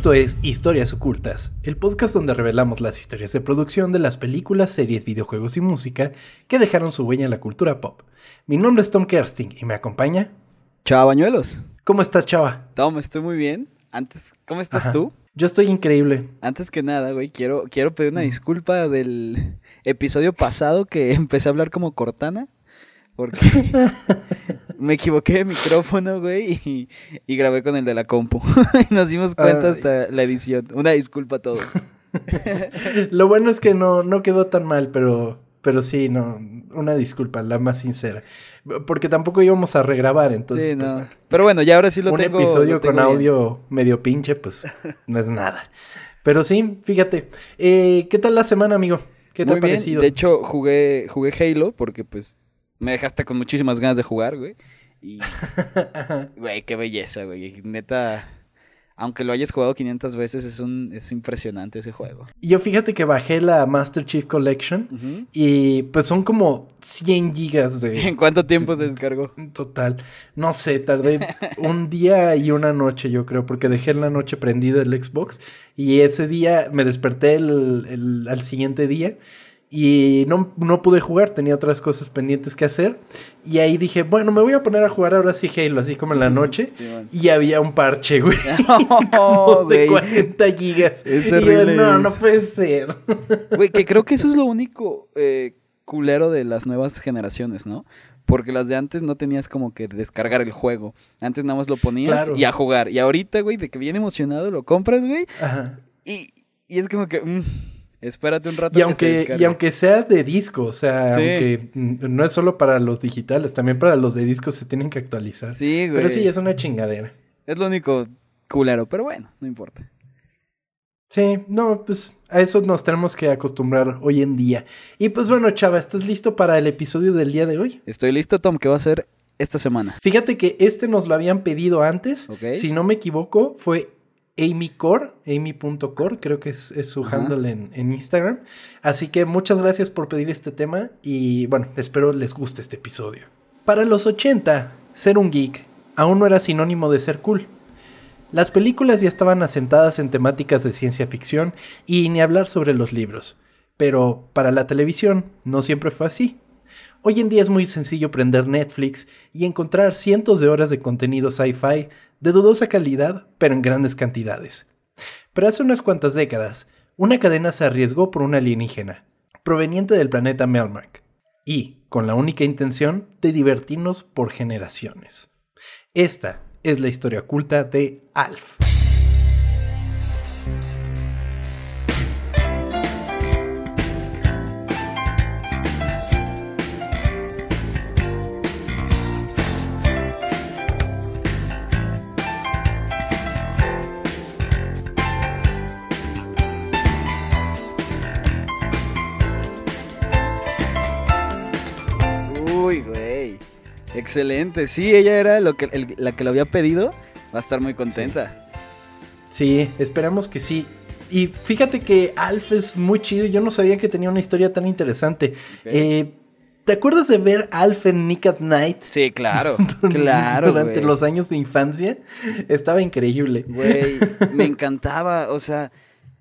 Esto es Historias Ocultas, el podcast donde revelamos las historias de producción de las películas, series, videojuegos y música que dejaron su huella en la cultura pop. Mi nombre es Tom Kersting y me acompaña. Chava Bañuelos. ¿Cómo estás, Chava? Tom, estoy muy bien. Antes, ¿cómo estás Ajá. tú? Yo estoy increíble. Antes que nada, güey, quiero, quiero pedir una disculpa del episodio pasado que empecé a hablar como Cortana. Porque me equivoqué de micrófono, güey, y, y grabé con el de la compu. y nos dimos cuenta Ay. hasta la edición. Una disculpa a todos. Lo bueno es que no, no quedó tan mal, pero, pero sí, no, una disculpa, la más sincera. Porque tampoco íbamos a regrabar, entonces, Sí, pues, no. bueno. Pero bueno, ya ahora sí lo un tengo. episodio lo tengo con bien. audio medio pinche, pues no es nada. Pero sí, fíjate. Eh, ¿Qué tal la semana, amigo? ¿Qué te Muy ha bien. parecido? De hecho, jugué, jugué Halo porque, pues, me dejaste con muchísimas ganas de jugar, güey. Y, güey, qué belleza, güey. Neta, aunque lo hayas jugado 500 veces, es, un, es impresionante ese juego. Yo fíjate que bajé la Master Chief Collection y pues son como 100 gigas de ¿En cuánto tiempo se descargó? total. No sé, tardé un día y una noche, yo creo, porque dejé en la noche prendido el Xbox y ese día me desperté el, el- al siguiente día y no, no pude jugar, tenía otras cosas pendientes que hacer y ahí dije, bueno, me voy a poner a jugar ahora sí Halo, así como en la noche. Sí. Y había un parche, güey. Como de güey. 40 gigas. Es y yo, no, no puede ser. Güey, que creo que eso es lo único eh, culero de las nuevas generaciones, ¿no? Porque las de antes no tenías como que descargar el juego. Antes nada más lo ponías Claro. y a jugar. Y ahorita, güey, de que bien emocionado lo compras, güey. Ajá. Y, y es como que, mm, espérate un rato. Y que aunque, y aunque sea de disco, o sea, Sí. aunque mm, no es solo para los digitales, también para los de disco se tienen que actualizar. Sí, güey. Pero sí, es una chingadera. Es lo único culero, pero bueno, no importa. Sí, no, pues a eso nos tenemos que acostumbrar hoy en día. Y pues bueno, Chava, ¿estás listo para el episodio del día de hoy? Estoy listo, Tom, ¿qué va a ser esta semana? Fíjate que este nos lo habían pedido antes. Ok. Si no me equivoco, fue Amy Core, amy.core, creo que es, es su Ajá. handle en, en Instagram. Así que muchas gracias por pedir este tema y bueno, espero les guste este episodio. Para los 80, ser un geek aún no era sinónimo de ser cool. Las películas ya estaban asentadas en temáticas de ciencia ficción y ni hablar sobre los libros. Pero para la televisión no siempre fue así. Hoy en día es muy sencillo prender Netflix y encontrar cientos de horas de contenido sci-fi de dudosa calidad, pero en grandes cantidades. Pero hace unas cuantas décadas, una cadena se arriesgó por un alienígena, proveniente del planeta Melmac, y con la única intención de divertirnos por generaciones. Esta es la historia oculta de Alf. Excelente. Sí, ella era lo que, el- la que lo había pedido. Va a estar muy contenta. Sí, esperamos que sí. Y fíjate que Alf es muy chido. Yo no sabía que tenía una historia tan interesante. Eh, ¿Te acuerdas de ver Alf en Nick at Night? Sí, claro. claro, Durante los años de infancia. Estaba increíble. Güey, me encantaba. O sea,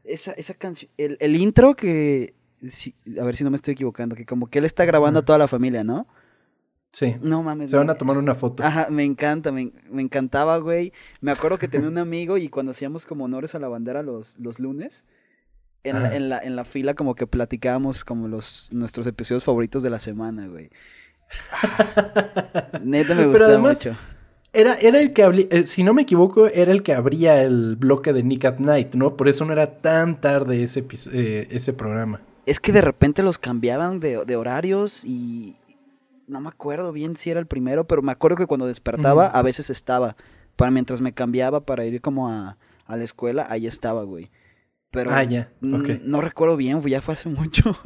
esa, esa canción. El, el intro que. a ver si no me estoy equivocando. Que como que él está grabando a toda la familia, ¿no? Sí. No mames. Se van a tomar una foto. Ajá, me encanta, me, me encantaba, güey. Me acuerdo que tenía un amigo y cuando hacíamos como honores a la bandera los, los lunes, en la, en, la, en la fila como que platicábamos como los nuestros episodios favoritos de la semana, güey. Ah, Neta me gustaba además, mucho. Era, era el que abrí- eh, si no me equivoco, era el que abría el bloque de Nick at Night, ¿no? Por eso no era tan tarde ese, eh, ese programa. Es que de repente los cambiaban de, de horarios y no me acuerdo bien si era el primero, pero me acuerdo que cuando despertaba a veces estaba. Para mientras me cambiaba para ir como a, a la escuela, ahí estaba, güey. Pero Ah, ya, no recuerdo bien, ya fue hace mucho.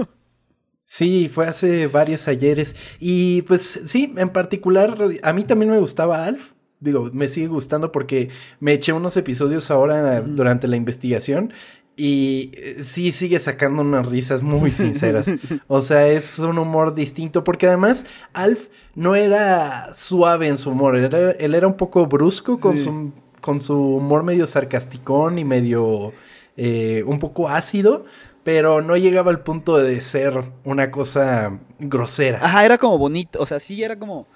Sí, fue hace varios ayeres. Y pues sí, en particular, a mí también me gustaba Alf. Digo, me sigue gustando porque me eché unos episodios ahora durante la investigación. Y eh, sí sigue sacando unas risas muy sinceras. O sea, es un humor distinto. Porque además, Alf no era suave en su humor. Era- él era un poco brusco con Sí. su con su humor medio sarcasticón y medio eh, un poco ácido, pero no llegaba al punto de ser una cosa grosera. Ajá, era como bonito, o sea, sí era como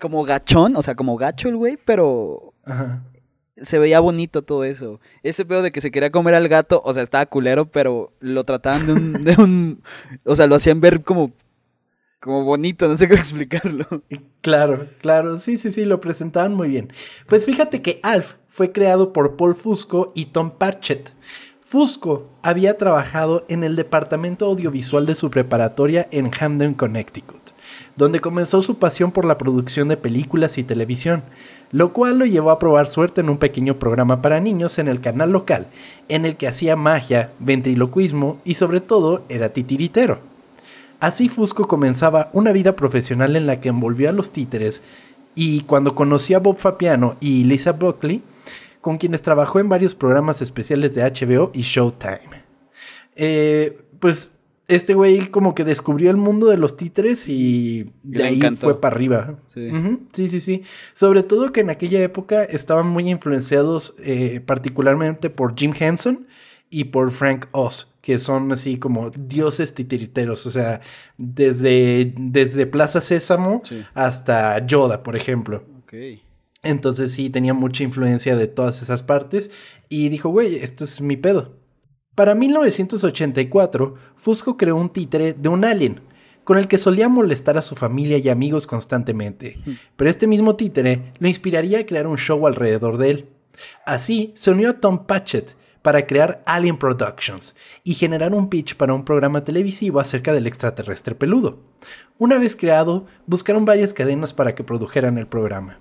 como gachón, o sea, como gacho el güey, pero Ajá. Se veía bonito todo eso. Ese pedo de que se quería comer al gato, o sea, estaba culero, pero lo trataban de un, de un o sea, lo hacían ver como como bonito, no sé cómo explicarlo. Claro, claro, sí, sí, sí, lo presentaban muy bien. Pues fíjate que Alf fue creado por Paul Fusco y Tom Patchett. Fusco había trabajado en el departamento audiovisual de su preparatoria en Hamden, Connecticut, donde comenzó su pasión por la producción de películas y televisión, lo cual lo llevó a probar suerte en un pequeño programa para niños en el canal local, en el que hacía magia, ventriloquismo y sobre todo era titiritero. Así Fusco comenzaba una vida profesional en la que envolvió a los títeres y cuando conoció a Bob Fapiano y Lisa Buckley, con quienes trabajó en varios programas especiales de HBO y Showtime. Eh, pues este güey como que descubrió el mundo de los títeres y de ahí encantó. fue para arriba. Sí. Sí, sí, sí. Sobre todo que en aquella época estaban muy influenciados eh, particularmente por Jim Henson y por Frank Oz, que son así como dioses titiriteros, o sea, desde, desde Plaza Sésamo Sí. hasta Yoda, por ejemplo. Ok. Entonces sí, tenía mucha influencia de todas esas partes y dijo, güey, esto es mi pedo. Para 1984, Fusco creó un títere de un alien, con el que solía molestar a su familia y amigos constantemente, pero este mismo títere lo inspiraría a crear un show alrededor de él. Así, se unió a Tom Patchett para crear Alien Productions y generar un pitch para un programa televisivo acerca del extraterrestre peludo. Una vez creado, buscaron varias cadenas para que produjeran el programa.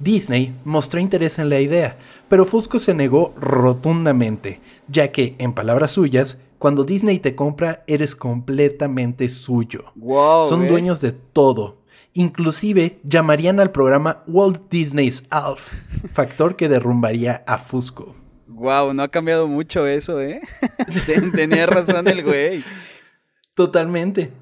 Disney mostró interés en la idea, pero Fusco se negó rotundamente, ya que, en palabras suyas, cuando Disney te compra, eres completamente suyo. Wow. Son dueños de todo. Inclusive llamarían al programa Walt Disney's Alf, factor que derrumbaría a Fusco. Wow, no ha cambiado mucho eso, ¿eh? Ten- Tenía razón el güey. Totalmente.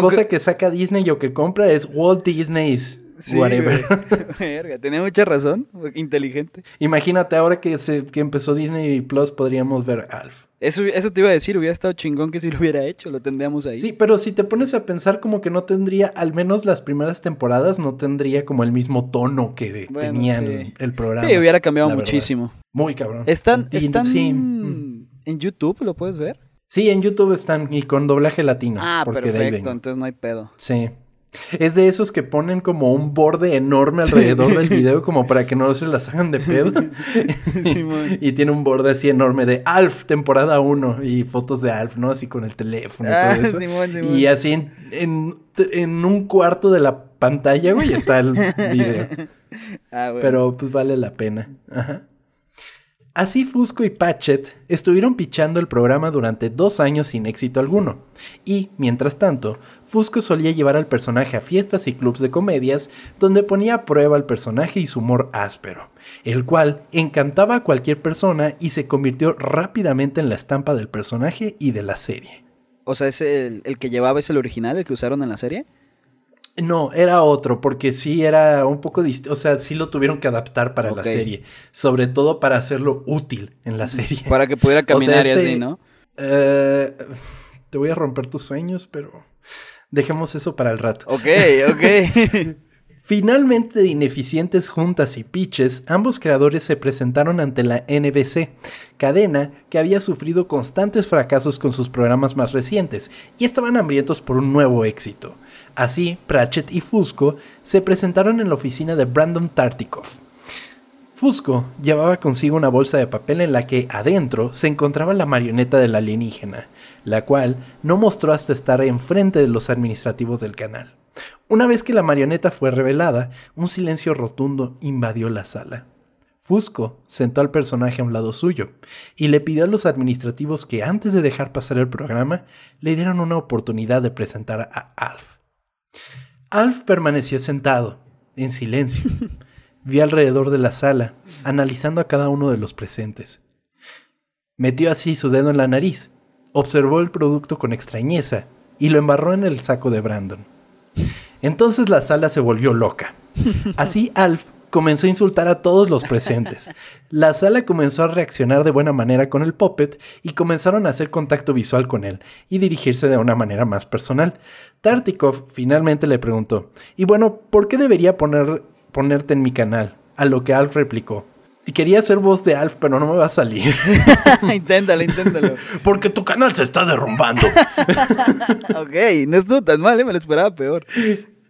Cosa que saca Disney o que compra es Walt Disney's Sí, whatever. Verga, tenía mucha razón. Inteligente. Imagínate ahora que, se, que empezó Disney Plus podríamos ver Alf. Eso, eso te iba a decir, hubiera estado chingón que si lo hubiera hecho, lo tendríamos ahí. Sí, pero si te pones a pensar como que no tendría, al menos las primeras temporadas, no tendría como el mismo tono que de- Bueno, tenía sí. el, programa. Sí, hubiera cambiado verdad. muchísimo. Muy cabrón. ¿Están, Y- están sí, mm. en YouTube? ¿Lo puedes ver? Sí, en YouTube están y con doblaje latino. ah, porque perfecto, entonces no hay pedo. Sí. Es de esos que ponen como un borde enorme alrededor del video como para que no se las hagan de pedo. Y tiene un borde así enorme de Alf, temporada 1 y fotos de Alf, ¿no? Así con el teléfono y Ah, todo eso. Simón, Simón. Y así en, en, en un cuarto de la pantalla, güey, está el video. Ah, bueno. Pero pues vale la pena. Ajá. Así Fusco y Patchett estuvieron pichando el programa durante dos años sin éxito alguno. Y, mientras tanto, Fusco solía llevar al personaje a fiestas y clubs de comedias donde ponía a prueba al personaje y su humor áspero, el cual encantaba a cualquier persona y se convirtió rápidamente en la estampa del personaje y de la serie. O sea, ¿es el, el que llevaba es el original, el que usaron en la serie? No, era otro, porque sí era un poco distinto, o sea, sí lo tuvieron que adaptar para la serie, sobre todo para hacerlo útil en la serie. Para que pudiera O sea, caminar y este- así, ¿no? Eh, te voy a romper tus sueños, pero dejemos eso para el rato. Ok, ok. Finalmente, de ineficientes juntas y pitches, ambos creadores se presentaron ante la NBC, cadena que había sufrido constantes fracasos con sus programas más recientes y estaban hambrientos por un nuevo éxito. Así, Pratchett y Fusco se presentaron en la oficina de Brandon Tartikoff. Fusco llevaba consigo una bolsa de papel en la que adentro se encontraba la marioneta del alienígena, la cual no mostró hasta estar enfrente de los administrativos del canal. Una vez que la marioneta fue revelada, un silencio rotundo invadió la sala. Fusco sentó al personaje a un lado suyo y le pidió a los administrativos que antes de dejar pasar el programa le dieran una oportunidad de presentar a Alf. Alf permaneció sentado, en silencio. Vio alrededor de la sala, analizando a cada uno de los presentes. Metió así su dedo en la nariz, observó el producto con extrañeza y lo embarró en el saco de Brandon. Entonces la sala se volvió loca. Así Alf comenzó a insultar a todos los presentes. La sala comenzó a reaccionar de buena manera con el puppet y comenzaron a hacer contacto visual con él y dirigirse de una manera más personal. Tartikov finalmente le preguntó, y bueno, ¿por qué debería poner, ponerte en mi canal? A lo que Alf replicó, y quería ser voz de Alf, pero no me va a salir. inténtalo, inténtalo. Porque tu canal se está derrumbando. ok, no estuvo tan mal, ¿eh? me lo esperaba peor.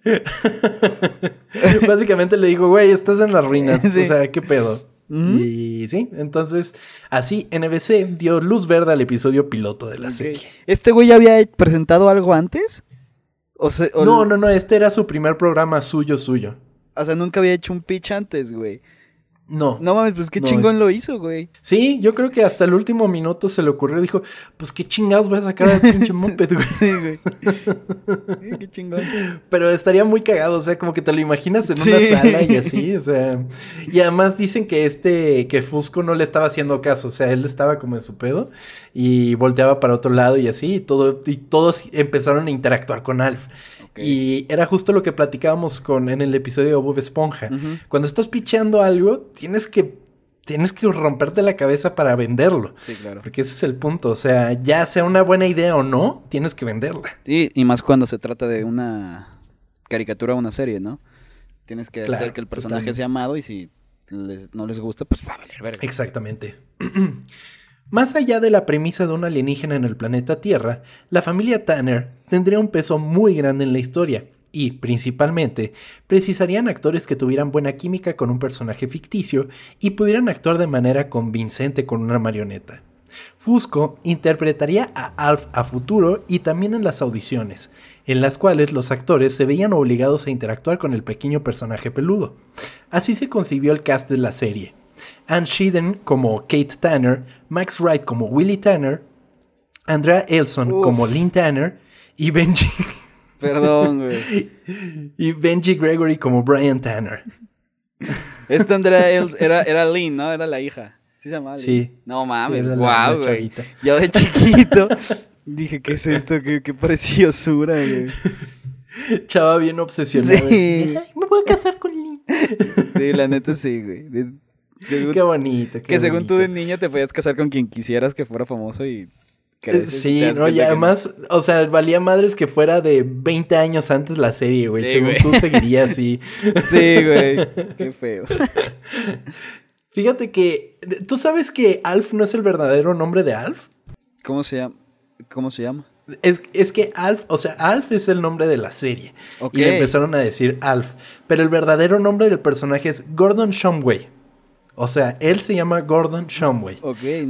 Básicamente le digo, güey, estás en las ruinas. O sea, ¿qué pedo? Y sí, entonces así NBC dio luz verde al episodio piloto de la serie. ¿Este güey ya había presentado algo antes? O No, no, no, este era su primer programa suyo, suyo. O sea, nunca había hecho un pitch antes, güey. No. No mames, pues qué chingón lo hizo, güey. Sí, yo creo que hasta el último minuto se le ocurrió. Dijo, pues qué chingados voy a sacar al pinche moped, güey. Sí, güey. qué chingón. Pero estaría muy cagado, o sea, como que te lo imaginas en una sala y así, o sea. Y además dicen que este, que Fusco no le estaba haciendo caso, o sea, él estaba como en su pedo y volteaba para otro lado y así, y, todo, y todos empezaron a interactuar con Alf. Y era justo lo que platicábamos con, en el episodio de Bob Esponja. Cuando estás picheando algo, tienes que tienes que romperte la cabeza para venderlo. Sí, claro. Porque ese es el punto. O sea, ya sea una buena idea o no, tienes que venderla. Sí, y más cuando se trata de una caricatura o una serie, ¿no? Tienes que hacer que el personaje sea amado y si no les gusta, pues va a valer verga. Exactamente. Más allá de la premisa de un alienígena en el planeta Tierra, la familia Tanner tendría un peso muy grande en la historia y, principalmente, precisarían actores que tuvieran buena química con un personaje ficticio y pudieran actuar de manera convincente con una marioneta. Fusco interpretaría a Alf a futuro y también en las audiciones, en las cuales los actores se veían obligados a interactuar con el pequeño personaje peludo. Así se concibió el cast de la serie, Anne Sheeden como Kate Tanner, Max Wright como Willie Tanner, Andrea Elson como Lynn Tanner y Benji. Perdón, güey. Y Benji Gregory como Brian Tanner. Esta Andrea Elson era, era Lynn, ¿no? Era la hija. Sí se llama Sí. No mames, guau, güey. Yo de chiquito dije, ¿qué es esto? Qué, qué preciosura, güey. Chava bien obsesionado. Sí. me voy a casar con Lynn. Sí, la neta sí, güey qué bonito. que según tú de niña te podías casar con quien quisieras que fuera famoso y... sí, no, y además, o sea, valía madres que fuera de 20 años antes la serie, güey. según tú seguirías así. Sí, güey. Qué feo. Fíjate que, ¿tú sabes que Alf no es el verdadero nombre de Alf? ¿Cómo se llama? ¿Cómo se llama? Es, es, que Alf, o sea, Alf es el nombre de la serie. Y le empezaron a decir Alf. Pero el verdadero nombre del personaje es Gordon Shumway. O sea, él se llama Gordon Shumway.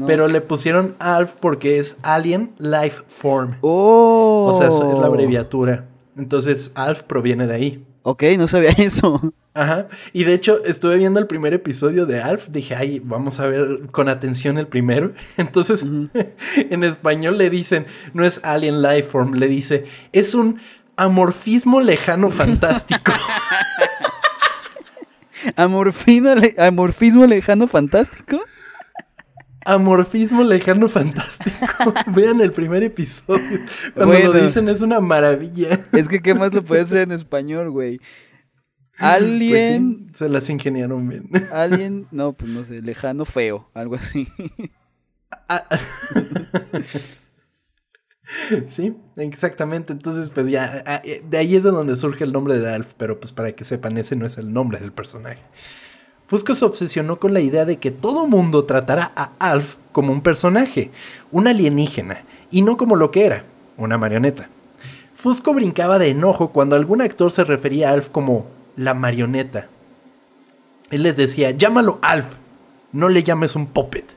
Pero le pusieron ALF porque es Alien Life Form. Oh. O sea, es la abreviatura. Entonces, ALF proviene de ahí. Ok, no sabía eso. Ajá. Y de hecho, estuve viendo el primer episodio de Alf. Dije, ay, vamos a ver con atención el primero. Entonces, en español le dicen, no es Alien Life Form, le dice, es un amorfismo lejano fantástico. ¿Amorfismo lejano fantástico? Amorfismo lejano fantástico. Vean el primer episodio. Cuando lo dicen es una maravilla. Es que, ¿qué más lo puede hacer en español, güey? Alien. Pues se las ingeniaron bien. Alien, no, pues no sé, lejano feo, algo así. Ah, Sí, exactamente. Entonces, pues ya, ah, eh, de ahí es de donde surge el nombre de Alf, pero pues para que sepan, ese no es el nombre del personaje. Fusco se obsesionó con la idea de que todo mundo tratara a Alf como un personaje, un alienígena, y no como lo que era, una marioneta. Fusco brincaba de enojo cuando algún actor se refería a Alf como la marioneta. Él les decía, llámalo Alf, no le llames un puppet.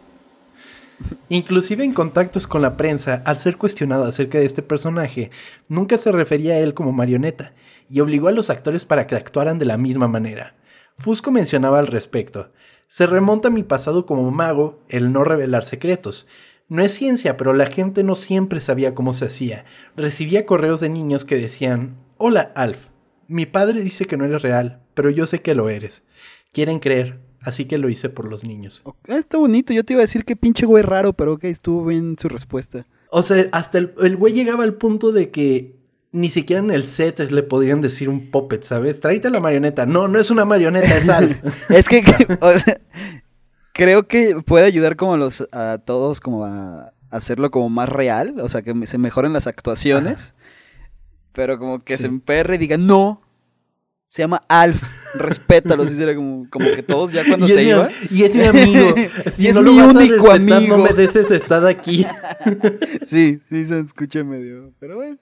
Inclusive en contactos con la prensa, al ser cuestionado acerca de este personaje, nunca se refería a él como marioneta, y obligó a los actores para que actuaran de la misma manera. Fusco mencionaba al respecto. Se remonta a mi pasado como mago el no revelar secretos. No es ciencia, pero la gente no siempre sabía cómo se hacía. Recibía correos de niños que decían, Hola, Alf. Mi padre dice que no eres real, pero yo sé que lo eres. Quieren creer, Así que lo hice por los niños. está bonito. Yo te iba a decir que pinche güey raro, pero ok, estuvo bien su respuesta. O sea, hasta el, güey llegaba al punto de que ni siquiera en el set le podrían decir un puppet, ¿sabes? Tráete la marioneta. No, no es una marioneta, es Alf. es que, o sea, creo que puede ayudar como a los a todos como a hacerlo como más real, o sea, que se mejoren las actuaciones. Pero como que se emperre y diga, "No, se llama Alf, respétalo, así será como, como que todos ya cuando se iban. Y es mi amigo. y es mi único amigo. No me dejes estar aquí. sí, sí se escucha medio, pero bueno.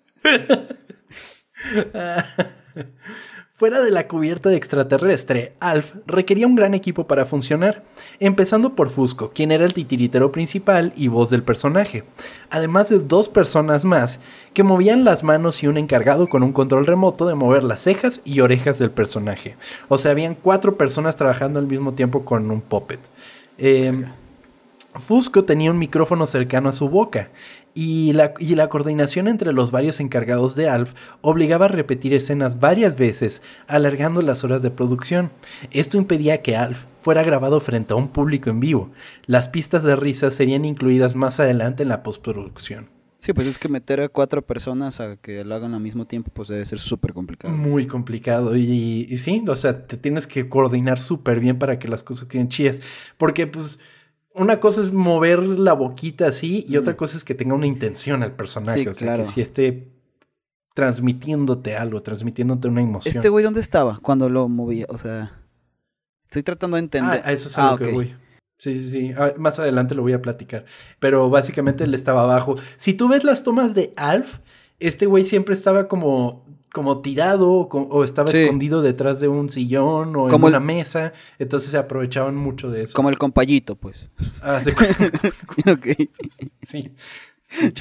Fuera de la cubierta de extraterrestre, Alf requería un gran equipo para funcionar, empezando por Fusco, quien era el titiritero principal y voz del personaje, además de dos personas más que movían las manos y un encargado con un control remoto de mover las cejas y orejas del personaje. O sea, habían cuatro personas trabajando al mismo tiempo con un puppet. Eh, Fusco tenía un micrófono cercano a su boca y la, y la, coordinación entre los varios encargados de Alf obligaba a repetir escenas varias veces, alargando las horas de producción. Esto impedía que Alf fuera grabado frente a un público en vivo. Las pistas de risa serían incluidas más adelante en la postproducción. Sí, pues es que meter a cuatro personas a que lo hagan al mismo tiempo, pues debe ser súper complicado. Muy complicado. Y, y, sí, o sea, te tienes que coordinar súper bien para que las cosas queden chidas. Porque, pues una cosa es mover la boquita así y otra cosa es que tenga una intención el personaje. o sea, que si esté transmitiéndote algo, transmitiéndote una emoción. ¿Este güey dónde estaba cuando lo movía? O sea, estoy tratando de entender. Ah, eso es a lo que voy. Sí, sí, sí. Ah, más adelante lo voy a platicar. Pero básicamente él estaba abajo. Si tú ves las tomas de Alf, este güey siempre estaba como como tirado o, estaba escondido detrás de un sillón o en una mesa. Entonces se aprovechaban mucho de eso. Como el compayito, pues. Ah, sí. sí.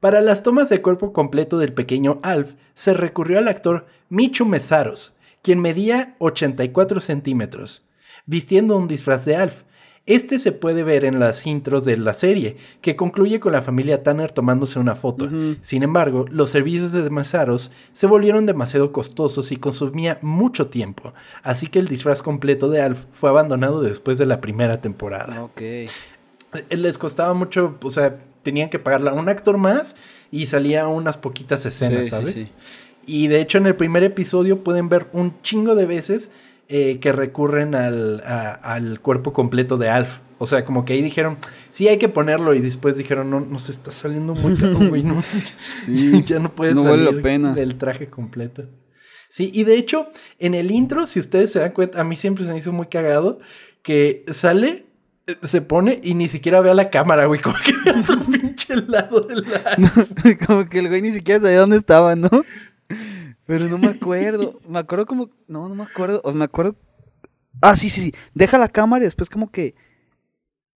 Para las tomas de cuerpo completo del pequeño Alf, se recurrió al actor Micho Mesaros, quien medía 84 centímetros, vistiendo un disfraz de Alf. Este se puede ver en las intros de la serie, que concluye con la familia Tanner tomándose una foto. Sin embargo, los servicios de Mazaros se volvieron demasiado costosos y consumía mucho tiempo, así que el disfraz completo de Alf fue abandonado después de la primera temporada. Ok. Eh, les costaba mucho, o sea, tenían que pagarle a un actor más y salía unas poquitas escenas, ¿sabes? Y de hecho en el primer episodio pueden ver un chingo de veces eh, que recurren al, al, cuerpo completo de Alf. O sea, como que ahí dijeron, sí hay que ponerlo. Y después dijeron, no, nos está saliendo muy caro, güey. No, ya no puede salir pena. el traje completo. Sí, y de hecho, en el intro, si ustedes se dan cuenta, a mí siempre se me hizo muy cagado que sale, eh, se pone y ni siquiera ve a la cámara, güey. Como que otro pinche lado del como que el güey ni siquiera sabía dónde estaba, ¿no? Pero no me acuerdo. me acuerdo como. No, no me acuerdo. O me acuerdo. Ah, sí, sí, sí. Deja la cámara y después como que.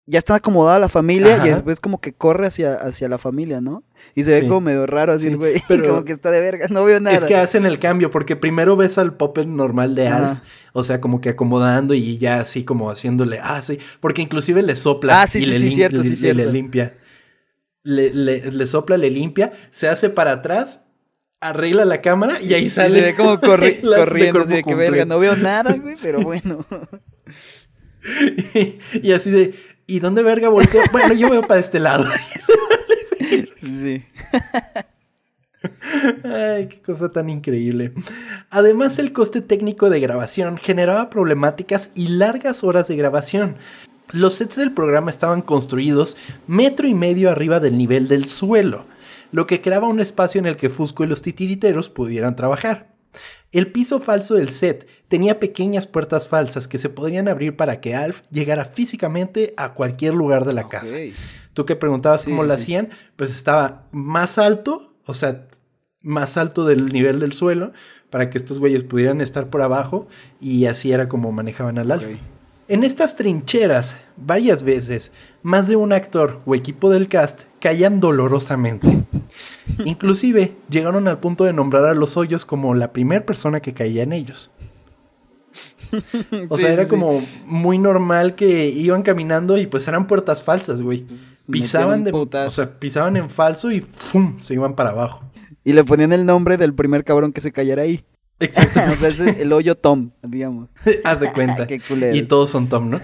Ya está acomodada la familia y después como que corre hacia, hacia la familia, ¿no? Y se ve como medio raro así, güey. Pero como que está de verga, no veo nada. Es que hacen el cambio, porque primero ves al puppet normal de Alf, o sea, como que acomodando y ya así como haciéndole, ah, sí, porque inclusive le sopla ah, sí, y sí, le, sí, cierto, sí, cierto. le limpia. Le, le, le, sopla, le limpia, se hace para atrás arregla la cámara y ahí sale. se ve como corriendo, así de que verga, no veo nada, güey, pero bueno. y, así de, ¿y dónde verga volteo? bueno, yo veo para este lado. sí. Ay, qué cosa tan increíble. Además, el coste técnico de grabación generaba problemáticas y largas horas de grabación. Los sets del programa estaban construidos metro y medio arriba del nivel del suelo lo que creaba un espacio en el que Fusco y los titiriteros pudieran trabajar. El piso falso del set tenía pequeñas puertas falsas que se podrían abrir para que Alf llegara físicamente a cualquier lugar de la casa. Tú que preguntabas cómo lo hacían, pues estaba más alto, o sea, más alto del nivel del suelo, para que estos güeyes pudieran estar por abajo y así era como manejaban al Alf. En estas trincheras, varias veces, más de un actor o equipo del cast caían dolorosamente. Inclusive llegaron al punto de nombrar a los hoyos como la primera persona que caía en ellos. O sea, era como muy normal que iban caminando y pues eran puertas falsas, güey. Pues, pisaban de, o sea, pisaban en falso y ¡fum! se iban para abajo. Y le ponían el nombre del primer cabrón que se cayera ahí. Exacto. o sea, es el hoyo Tom, digamos. Haz de cuenta. y todos son Tom, ¿no?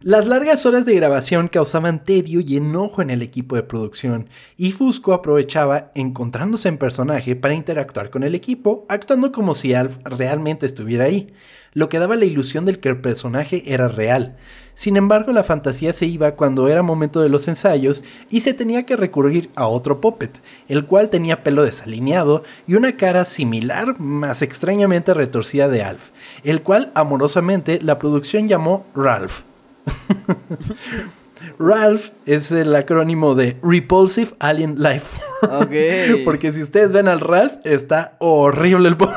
Las largas horas de grabación causaban tedio y enojo en el equipo de producción, y Fusco aprovechaba encontrándose en personaje para interactuar con el equipo, actuando como si Alf realmente estuviera ahí, lo que daba la ilusión de que el personaje era real. Sin embargo, la fantasía se iba cuando era momento de los ensayos y se tenía que recurrir a otro puppet, el cual tenía pelo desalineado y una cara similar, más extrañamente retorcida de Alf, el cual amorosamente la producción llamó Ralph. Ralph es el acrónimo de Repulsive Alien Life. Porque si ustedes ven al Ralph, está horrible el pobre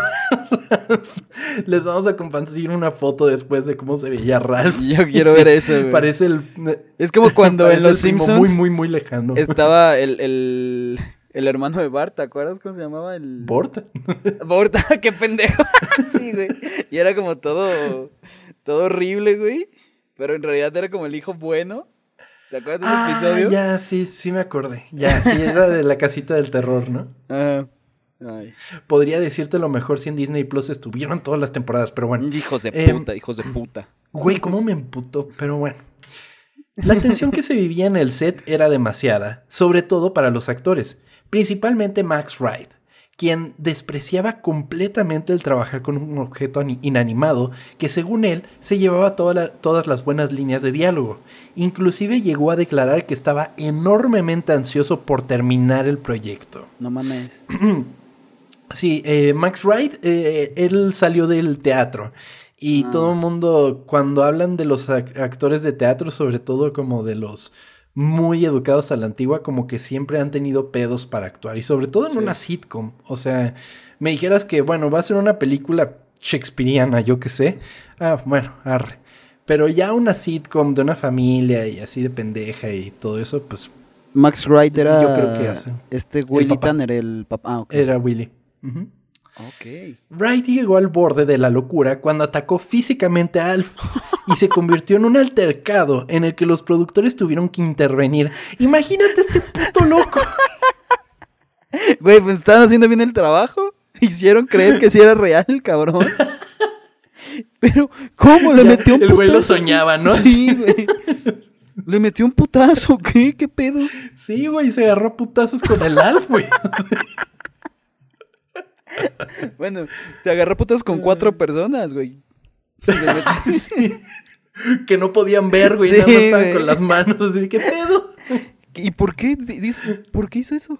Ralph. Les vamos a compartir una foto después de cómo se veía Ralph. Yo quiero ver eso, Parece el. Es como cuando en Los Simpsons. Muy, muy, muy lejano. Estaba el, el, el, hermano de Bart, ¿te acuerdas cómo se llamaba? El... Bort. Bort, qué pendejo. sí, güey. Y era como todo. Todo horrible, güey. Pero en realidad era como el hijo bueno. ¿Te acuerdas de ese ah, episodio? Ya, sí, sí me acordé. Ya, sí, era de la casita del terror, ¿no? Ajá. Podría decirte lo mejor si en Disney Plus estuvieron todas las temporadas, pero bueno. Hijos de em, puta, hijos de puta. Güey, ¿cómo me emputó? Pero bueno. La tensión que se vivía en el set era demasiada, sobre todo para los actores, principalmente Max Wright quien despreciaba completamente el trabajar con un objeto inanimado que según él se llevaba todas las buenas líneas de diálogo. Inclusive llegó a declarar que estaba enormemente ansioso por terminar el proyecto. No mames. sí, eh, Max Wright, eh, él salió del teatro. Y ah. todo el mundo, cuando hablan de los actores de teatro, sobre todo como de los muy educados a la antigua, como que siempre han tenido pedos para actuar. Y sobre todo en una sitcom. O sea, me dijeras que, bueno, va a ser una película shakespeariana, yo qué sé. Ah, bueno, arre. Pero ya una sitcom de una familia y así de pendeja y todo eso, pues. Max Wright era. Yo creo que hacen. Este Willy Tanner, el papá. Ah, Era Willy. Ok. Wright llegó al borde de la locura cuando atacó físicamente a Alf y se convirtió en un altercado en el que los productores tuvieron que intervenir. Imagínate este puto loco. Güey, pues estaban haciendo bien el trabajo. Hicieron creer que sí era real el cabrón. Pero, ¿cómo le metió un putazo? El güey lo soñaba, ¿no? Sí, güey. Le metió un putazo, ¿qué? ¿Qué pedo? Sí, güey, se agarró putazos con el Alf, güey. bueno, se agarró putas con cuatro personas, güey. Que no podían ver, güey. nada más estaban con las manos. Así, ¿qué pedo? ¿Y por qué? ¿Por qué hizo eso?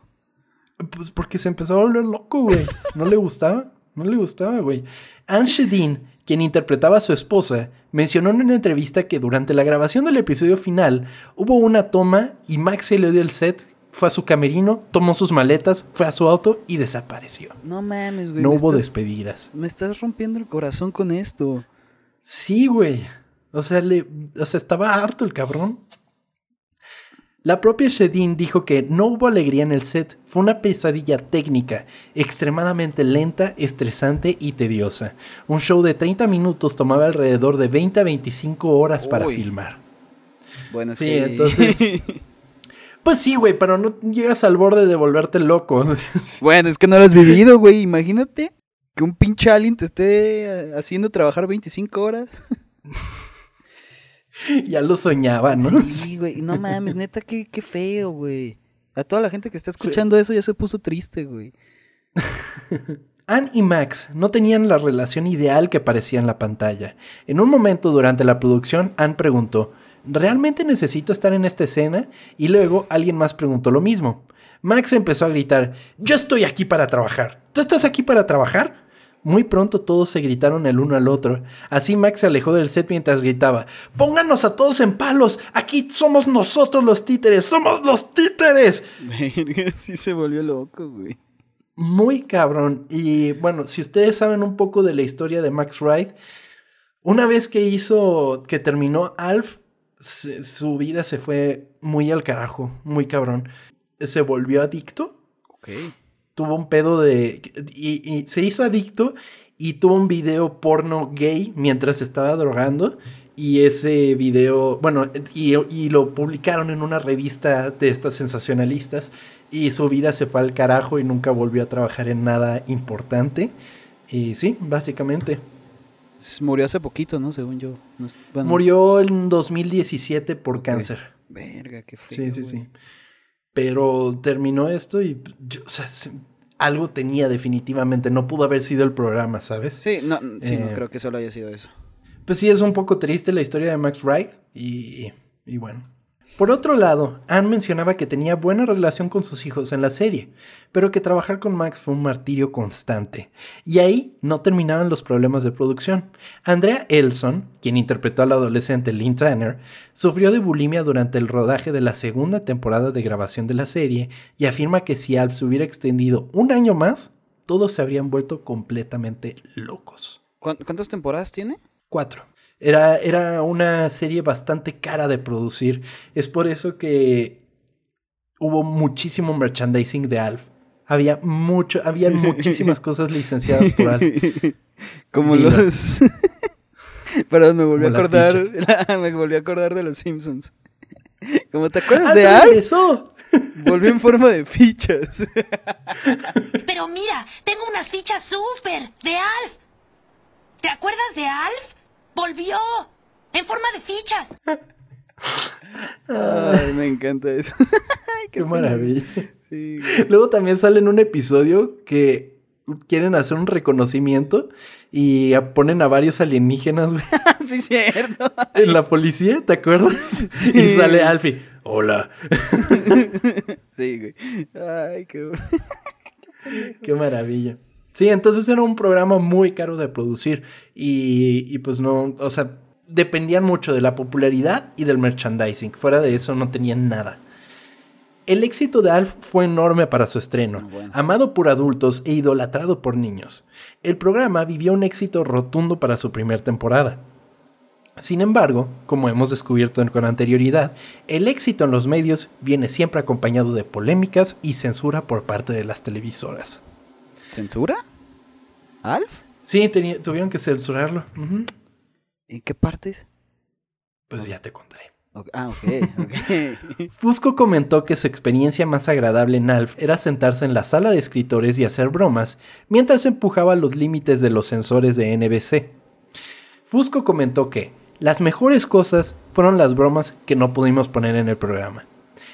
Pues porque se empezó a volver loco, güey. No le gustaba. No le gustaba, güey. Anne Shedin, quien interpretaba a su esposa, mencionó en una entrevista que durante la grabación del episodio final hubo una toma y Max se le dio el set fue a su camerino, tomó sus maletas, fue a su auto y desapareció. No mames, güey. No hubo despedidas. Me estás rompiendo el corazón con esto. Sí, güey. O sea, le, o sea, estaba harto el cabrón. La propia Shedin dijo que no hubo alegría en el set, fue una pesadilla técnica, extremadamente lenta, estresante y tediosa. Un show de 30 minutos tomaba alrededor de 20 a 25 horas para filmar. Bueno, sí, entonces Pues sí, güey, pero no llegas al borde de volverte loco. bueno, es que no lo has vivido, güey. Imagínate que un pinche alien te esté eh, haciendo trabajar 25 horas. ya lo soñaba, ¿no? Sí, güey. No mames, neta, qué, qué feo, güey. A toda la gente que está escuchando eso ya se puso triste, güey. Anne y Max no tenían la relación ideal que parecía en la pantalla. En un momento durante la producción, Anne preguntó, ¿realmente necesito estar en esta escena? Y luego alguien más preguntó lo mismo. Max empezó a gritar, yo estoy aquí para trabajar. ¿Tú estás aquí para trabajar? Muy pronto todos se gritaron el uno al otro. Así Max se alejó del set mientras gritaba, Pónganos a todos en palos. Aquí somos nosotros los títeres. Somos los títeres. sí se volvió loco, güey. Muy cabrón. Y bueno, si ustedes saben un poco de la historia de Max Wright, una vez que hizo, que terminó Alf, su vida se fue muy al carajo, muy cabrón. Se volvió adicto. Ok. Tuvo un pedo de... Y, se hizo adicto y tuvo un video porno gay mientras estaba drogando. Y ese video, bueno, y, y, lo publicaron en una revista de estas sensacionalistas. Y su vida se fue al carajo y nunca volvió a trabajar en nada importante. Y sí, básicamente. Murió hace poquito, ¿no? Según yo. Murió en 2017 por cáncer. Verga, qué feo. Sí, sí, sí. Pero terminó esto y, o sea, algo tenía definitivamente. No pudo haber sido el programa, ¿sabes? Sí, no, sí, no eh, creo que solo haya sido eso. Pues sí, es un poco triste la historia de Max Wright y, y bueno. Por otro lado, Anne mencionaba que tenía buena relación con sus hijos en la serie, pero que trabajar con Max fue un martirio constante. Y ahí no terminaban los problemas de producción. Andrea Elson, quien interpretó a la adolescente Lynn Tanner, sufrió de bulimia durante el rodaje de la segunda temporada de grabación de la serie y afirma que si Alf se hubiera extendido un año más, todos se habrían vuelto completamente locos. ¿Cuántas temporadas tiene? Cuatro. Era, era una serie bastante cara de producir. Es por eso que hubo muchísimo merchandising de Alf. Había mucho, había muchísimas cosas licenciadas por Alf. Como los. Perdón, me volví a acordar. me volví a acordar de los Simpsons. ¿Cómo te acuerdas ah, de Alf? Eso. Volvió en forma de fichas. Pero mira, tengo unas fichas súper de Alf. ¿Te acuerdas de Alf? ¡Volvió! ¡En forma de fichas! Ay, me encanta eso. qué, maravilla. Luego también sale en un episodio que quieren hacer un reconocimiento y ponen a varios alienígenas, güey. sí, cierto. En la policía, ¿te acuerdas? Y sale Alfie. Hola. sí, güey. Ay, qué... qué maravilla. Sí, entonces era un programa muy caro de producir y, y, pues no, o sea, dependían mucho de la popularidad y del merchandising. Fuera de eso no tenían nada. El éxito de Alf fue enorme para su estreno, ah, amado por adultos e idolatrado por niños. El programa vivió un éxito rotundo para su primera temporada. Sin embargo, como hemos descubierto con anterioridad, el éxito en los medios viene siempre acompañado de polémicas y censura por parte de las televisoras. ¿Censura? ¿Alf? Sí, tuvieron que censurarlo. ¿En qué partes? Pues ya te contaré. Ah, ok, ok. Fusco comentó que su experiencia más agradable en Alf era sentarse en la sala de escritores y hacer bromas mientras empujaba los límites de los sensores de NBC. Fusco comentó que las mejores cosas fueron las bromas que no pudimos poner en el programa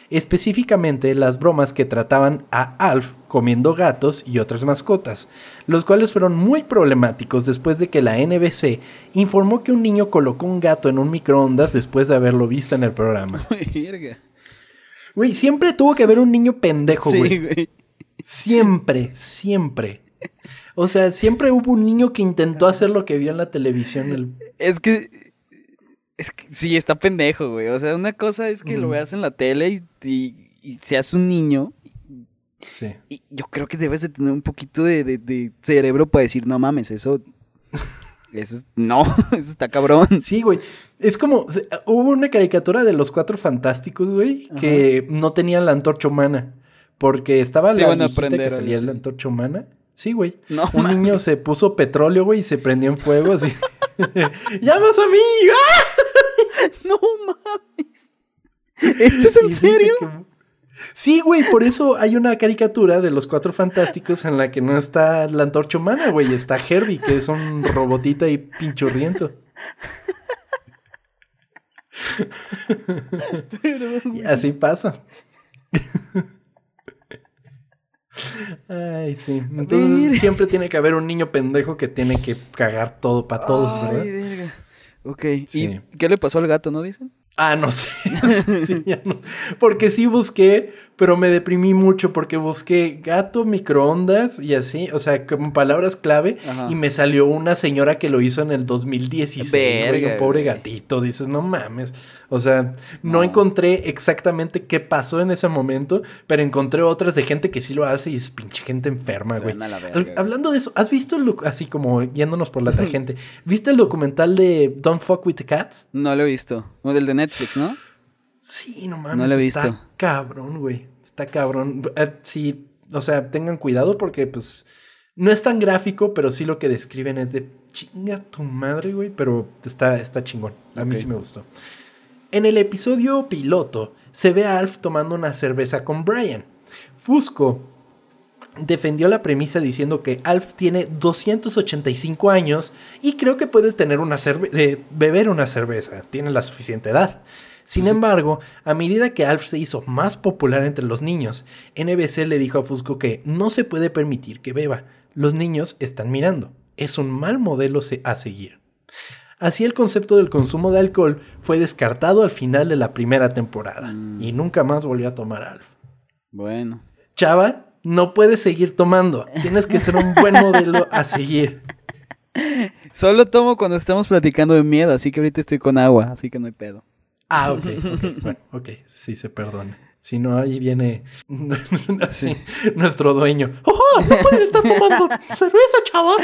específicamente las bromas que trataban a Alf comiendo gatos y otras mascotas, los cuales fueron muy problemáticos después de que la NBC informó que un niño colocó un gato en un microondas después de haberlo visto en el programa. Güey, siempre tuvo que haber un niño pendejo, güey. Siempre, siempre. O sea, siempre hubo un niño que intentó hacer lo que vio en la televisión. Es que es que sí, está pendejo, güey. O sea, una cosa es que lo veas en la tele y, seas un niño. Sí. Y yo creo que debes de tener un poquito de, cerebro para decir, no mames, eso. Eso no, eso está cabrón. Sí, güey. Es como. Hubo una caricatura de los cuatro fantásticos, güey, que no tenían la antorcha humana. Porque estaba la viejita que salía la antorcha humana. Sí, güey. No, un niño se puso petróleo, güey, y se prendió en fuego así. ¡Llamas a mí! ¡Ah! ¡No mames! ¿Esto es en serio? Sí, güey, por eso hay una caricatura de los cuatro fantásticos en la que no está la antorcha humana, güey. Está Herbie, que es un robotito y pinchurriento. y así pasa. Ay, sí. Entonces siempre tiene que haber un niño pendejo que tiene que cagar todo para todos, ¿verdad? Ay, verga. Ok. ¿Y qué le pasó al gato, no dicen? Ah, no sé. Porque sí busqué, pero me deprimí mucho porque busqué gato, microondas y así, o sea, como palabras clave. Y me salió una señora que lo hizo en el 2016. Verga, un pobre gatito. Dices, no mames. O sea, no. encontré exactamente qué pasó en ese momento, pero encontré otras de gente que sí lo hace y es pinche gente enferma, güey. Hablando de eso, ¿has visto el así como yéndonos por la tangente? ¿Viste el documental de Don't Fuck with the Cats? No lo he visto. O del de Netflix, ¿no? Sí, no mames. No lo he visto. Está cabrón, güey. Está cabrón. Eh, sí, o sea, tengan cuidado porque pues no es tan gráfico, pero sí lo que describen es de chinga tu madre, güey, pero está, está chingón. A mí sí me gustó. En el episodio piloto se ve a Alf tomando una cerveza con Brian. Fusco defendió la premisa diciendo que Alf tiene 285 años y creo que puede tener una eh, beber una cerveza, tiene la suficiente edad. Sin embargo, a medida que Alf se hizo más popular entre los niños, NBC le dijo a Fusco que no se puede permitir que beba. Los niños están mirando. Es un mal modelo a seguir. Así el concepto del consumo de alcohol fue descartado al final de la primera temporada mm. y nunca más volvió a tomar Alf. Bueno. Chava, no puedes seguir tomando. Tienes que ser un buen modelo a seguir. Solo tomo cuando estamos platicando de miedo, así que ahorita estoy con agua, así que no hay pedo. Ah, ok, ok, bueno, ok, sí se perdona. Si no, ahí viene así, nuestro dueño. ¡Oh, no puedes estar tomando cerveza, chaval!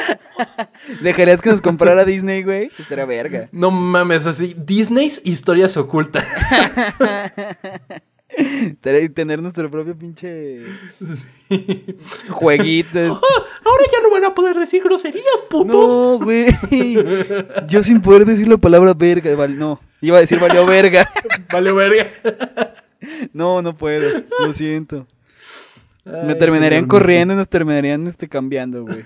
¿Dejarías que nos comprara Disney, güey? Estaría verga. No mames, así. Disney's historias ocultas. tener nuestro propio pinche jueguito. ahora ya no van a poder decir groserías, putos. No, güey. Yo sin poder decir la palabra verga. No, iba a decir valió verga. valió verga. No, no puedo. Lo siento. Me terminarían corriendo y nos terminarían este, cambiando, güey.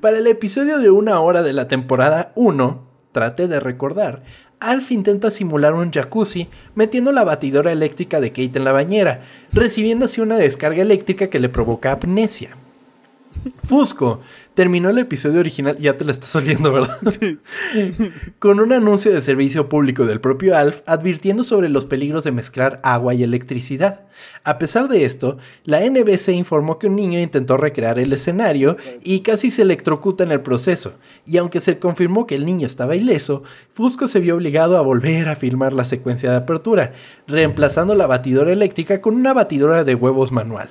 Para el episodio de una hora de la temporada 1, trate de recordar, Alf intenta simular un jacuzzi metiendo la batidora eléctrica de Kate en la bañera, recibiendo así una descarga eléctrica que le provoca amnesia. Fusco terminó el episodio original, ya te la estás oliendo, ¿verdad? Con un anuncio de servicio público del propio Alf advirtiendo sobre los peligros de mezclar agua y electricidad. A pesar de esto, la NBC informó que un niño intentó recrear el escenario y casi se electrocuta en el proceso, y aunque se confirmó que el niño estaba ileso, Fusco se vio obligado a volver a filmar la secuencia de apertura, reemplazando la batidora eléctrica con una batidora de huevos manual.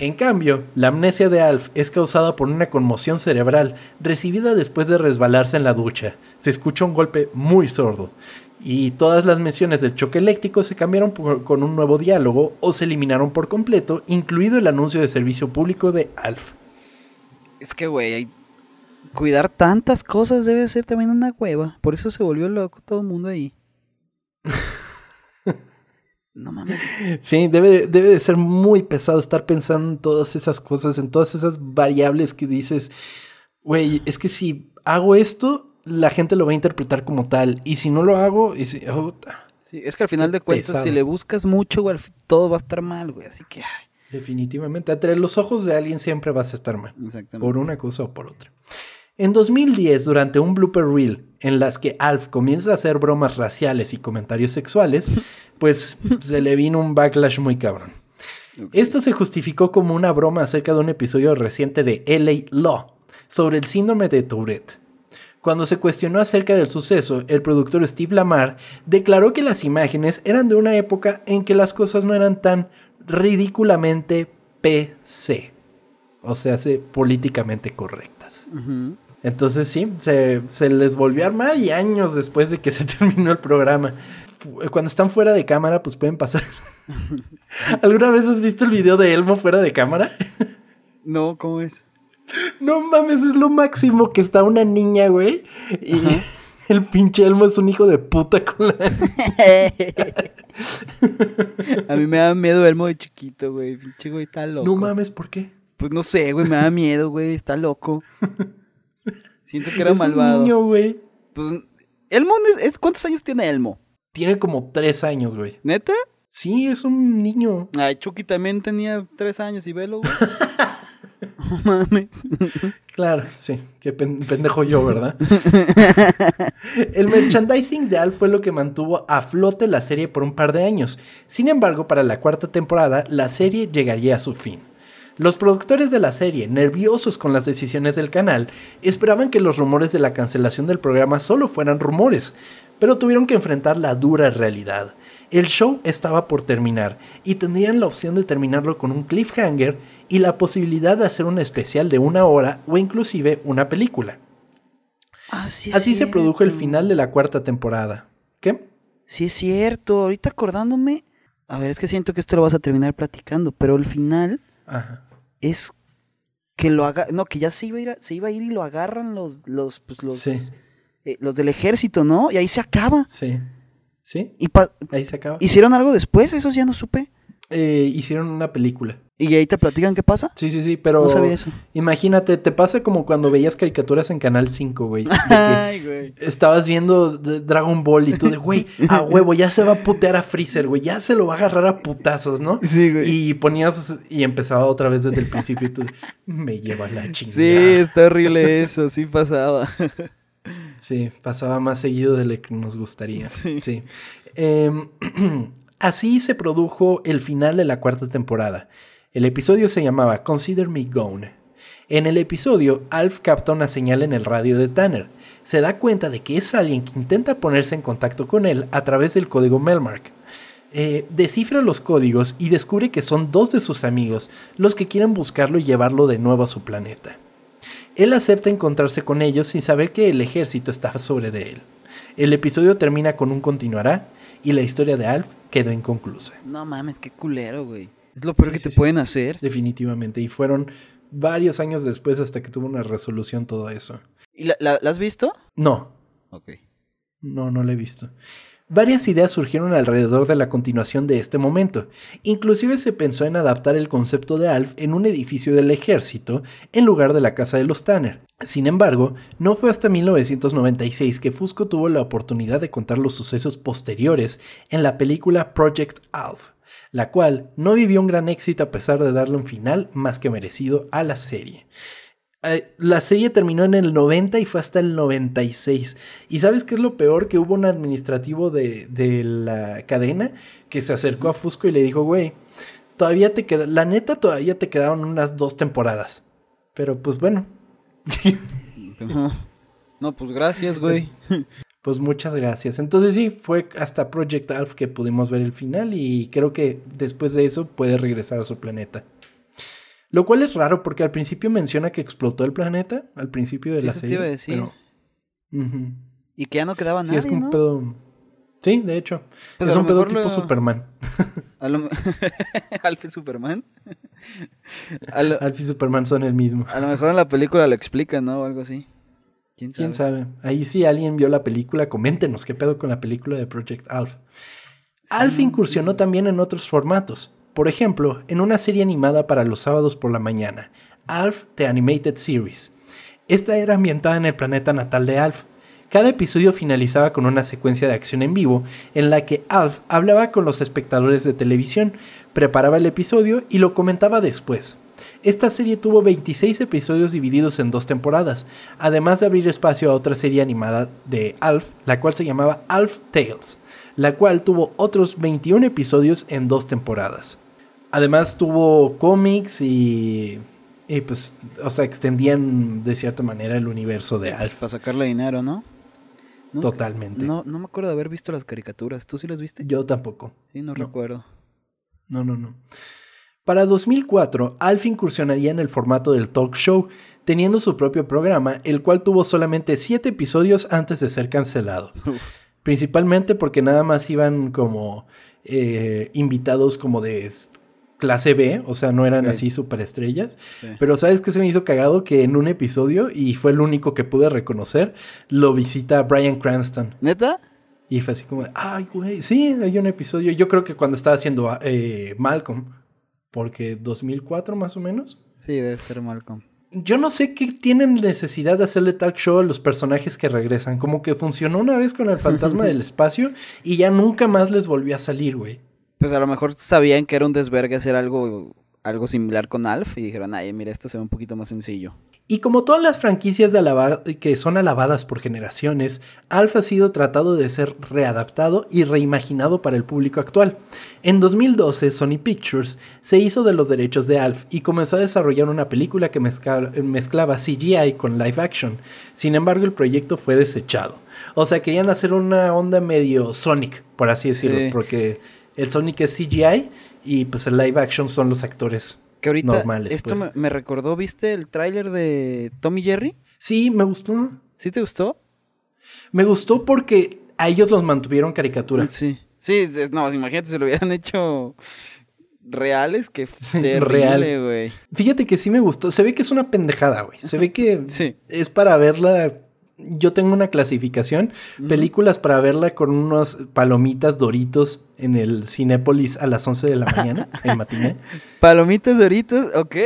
En cambio, la amnesia de Alf es causada por una conmoción cerebral recibida después de resbalarse en la ducha. Se escucha un golpe muy sordo. Y todas las menciones del choque eléctrico se cambiaron con un nuevo diálogo o se eliminaron por completo, incluido el anuncio de servicio público de Alf. Es que, güey, cuidar tantas cosas debe ser también una cueva. Por eso se volvió loco todo el mundo ahí. No mames. Sí, debe, debe de ser muy pesado estar pensando en todas esas cosas, en todas esas variables que dices, güey, es que si hago esto, la gente lo va a interpretar como tal. Y si no lo hago, y si, oh, sí, es que al final de cuentas, si le buscas mucho, güey, todo va a estar mal, güey. Así que. Definitivamente, entre los ojos de alguien siempre vas a estar mal. Exactamente. Por una cosa o por otra. En 2010, durante un blooper reel en las que Alf comienza a hacer bromas raciales y comentarios sexuales, pues se le vino un backlash muy cabrón. Esto se justificó como una broma acerca de un episodio reciente de LA Law sobre el síndrome de Tourette. Cuando se cuestionó acerca del suceso, el productor Steve Lamar declaró que las imágenes eran de una época en que las cosas no eran tan ridículamente PC, o sea, políticamente correctas. Entonces sí, se, les volvió a armar y años después de que se terminó el programa. Cuando están fuera de cámara, pues pueden pasar. ¿Alguna vez has visto el video de Elmo fuera de cámara? no, ¿cómo es? No mames, es lo máximo que está una niña, güey. Y el pinche Elmo es un hijo de puta con la. a mí me da miedo Elmo de chiquito, güey. Pinche güey está loco. No mames, ¿por qué? Pues no sé, güey, me da miedo, güey. Está loco. Siento que era es malvado. Un niño, güey. Pues, Elmo, es, ¿cuántos años tiene Elmo? Tiene como tres años, güey. ¿Neta? Sí, es un niño. Ay, Chucky también tenía tres años y velo, güey. no mames. Claro, sí. Qué pendejo yo, ¿verdad? El merchandising de Al fue lo que mantuvo a flote la serie por un par de años. Sin embargo, para la cuarta temporada, la serie llegaría a su fin. Los productores de la serie, nerviosos con las decisiones del canal, esperaban que los rumores de la cancelación del programa solo fueran rumores, pero tuvieron que enfrentar la dura realidad. El show estaba por terminar y tendrían la opción de terminarlo con un cliffhanger y la posibilidad de hacer un especial de una hora o inclusive una película. Así se produjo el final de la cuarta temporada. ¿Qué? Sí es cierto, ahorita acordándome, a ver, es que siento que esto lo vas a terminar platicando, pero el final es que lo haga, no, que ya se iba a ir, se iba a ir y lo agarran los, los, pues los, eh, los del ejército, ¿no? Y ahí se acaba. Sí. ¿Sí? Y ahí se acaba. ¿Hicieron algo después? Eso ya no supe. Eh, hicieron una película. ¿Y ahí te platican qué pasa? Sí, sí, sí, pero No sabía eso. imagínate, te pasa como cuando veías caricaturas en Canal 5, güey. Ay, güey. Estabas viendo Dragon Ball y tú de, güey, a huevo, ya se va a putear a Freezer, güey, ya se lo va a agarrar a putazos, ¿no? Sí, güey. Y ponías y empezaba otra vez desde el principio y tú, me lleva la chingada. Sí, está horrible eso, sí pasaba. Sí, pasaba más seguido de lo que nos gustaría. Sí. Sí. Em, así se produjo el final de la cuarta temporada. El episodio se llamaba Consider Me Gone. En el episodio, Alf capta una señal en el radio de Tanner. Se da cuenta de que es alguien que intenta ponerse en contacto con él a través del código Melmark. Eh, descifra los códigos y descubre que son dos de sus amigos los que quieren buscarlo y llevarlo de nuevo a su planeta. Él acepta encontrarse con ellos sin saber que el ejército está sobre de él. El episodio termina con un continuará y la historia de Alf quedó inconclusa. No mames, qué culero, güey. Es lo peor Sí, que sí, te sí. pueden hacer. Definitivamente. Y fueron varios años después hasta que tuvo una resolución todo eso. ¿Y la, la- la has visto? No, Ok. no, no lo he visto. Varias ideas surgieron alrededor de la continuación de este momento. Inclusive se pensó en adaptar el concepto de Alf en un edificio del ejército en lugar de la casa de los Tanner. Sin embargo, no fue hasta 1996 que Fusco tuvo la oportunidad de contar los sucesos posteriores en la película Project Alf, la cual no vivió un gran éxito a pesar de darle un final más que merecido a la serie. Eh, La serie terminó en el 90 y fue hasta el 96. ¿Y sabes qué es lo peor? Que hubo un administrativo de, de la cadena que se acercó a Fusco y le dijo, güey, todavía te queda, la neta todavía te quedaron unas dos temporadas. Pero pues bueno, No, pues gracias, güey. pues muchas gracias. Entonces sí, fue hasta Project Alf que pudimos ver el final y creo que después de eso puede regresar a su planeta. Lo cual es raro porque al principio menciona que explotó el planeta, al principio de Sí, la eso te serie. iba a decir. pero-. Y que ya no quedaba Sí, nadie, es como un pedo. Sí, de hecho. Pues es un pedo tipo lo- Superman. A lo... Alf y Superman. A lo... Alf y Superman son el mismo. a lo mejor en la película lo explican, ¿no? O algo así. ¿Quién sabe? ¿Quién sabe? Ahí sí alguien vio la película, coméntenos qué pedo con la película de Project Alf. Alf incursionó también en otros formatos. Por ejemplo, en una serie animada para los sábados por la mañana, Alf The Animated Series. Esta era ambientada en el planeta natal de Alf. Cada episodio finalizaba con una secuencia de acción en vivo en la que Alf hablaba con los espectadores de televisión, preparaba el episodio y lo comentaba después. Esta serie tuvo 26 episodios divididos en dos temporadas, además de abrir espacio a otra serie animada de Alf, la cual se llamaba Alf Tales, la cual tuvo otros 21 episodios en dos temporadas. Además tuvo cómics y, y pues, o sea, extendían de cierta manera el universo de Alf. Para sacarle dinero, ¿no? Totalmente. No, no me acuerdo de haber visto las caricaturas. ¿Tú sí las viste? Yo tampoco. Sí, no, no. recuerdo. No, no, no. Para 2004, Alf incursionaría en el formato del talk show, teniendo su propio programa, el cual tuvo solamente 7 episodios antes de ser cancelado. Uf. Principalmente porque nada más iban como eh, invitados como de clase B, o sea, no eran así superestrellas. Sí. Pero ¿sabes qué se me hizo cagado? Que en un episodio, y fue el único que pude reconocer, lo visita Brian Cranston. ¿Neta? Y fue así como, de, ay, güey, sí, hay un episodio. Yo creo que cuando estaba haciendo eh, Malcolm, porque 2004 más o menos. Sí, debe ser Malcolm. Yo no sé qué tienen necesidad de hacerle talk show a los personajes que regresan. Como que funcionó una vez con el fantasma del espacio y ya nunca más les volvió a salir, güey. Pues a lo mejor sabían que era un desvergue hacer algo, algo similar con Alf y dijeron, ay, mira, esto se ve un poquito más sencillo. Y como todas las franquicias de que son alabadas por generaciones, Alf ha sido tratado de ser readaptado y reimaginado para el público actual. En 2012, Sony Pictures se hizo de los derechos de Alf y comenzó a desarrollar una película que mezcla- mezclaba CGI con live action. Sin embargo, el proyecto fue desechado. O sea, querían hacer una onda medio Sonic, por así decirlo, Sí. porque el Sonic es CGI y pues el live action son los actores. Que ahorita, Normales, esto pues. me, me recordó, ¿viste el tráiler de Tommy Jerry? Sí, me gustó. ¿Sí te gustó? Me gustó porque a ellos los mantuvieron caricatura. Sí. Sí, no, imagínate si lo hubieran hecho reales, que Sí, terrible, güey. Fíjate que sí me gustó. Se ve que es una pendejada, güey. Se ve que Sí. es para verla yo tengo una clasificación, películas para verla con unos palomitas doritos en el Cinépolis a las 11 de la mañana, en matiné. Palomitas doritos, ok.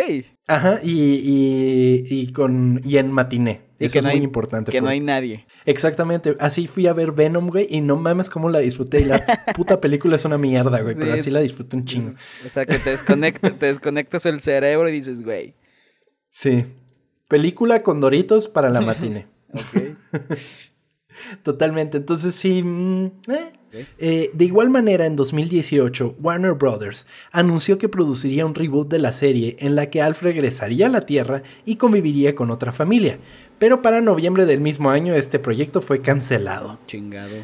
Ajá, y, y, y con, y en matiné. Y Eso que es no muy hay- importante. Que no porque- hay nadie. Exactamente, así fui a ver Venom, güey, y no mames cómo la disfruté. Y la puta película es una mierda, güey, pero Sí. así la disfruté un chingo. O sea, que te, desconecta, te desconectas el cerebro y dices, güey. Sí. Película con Doritos para la matiné. Ok. Totalmente. Entonces sí. mm, eh. Eh, de igual manera, en 2018, Warner Brothers anunció que produciría un reboot de la serie en la que Alf regresaría a la Tierra y conviviría con otra familia. Pero para noviembre del mismo año este proyecto fue cancelado. Chingado.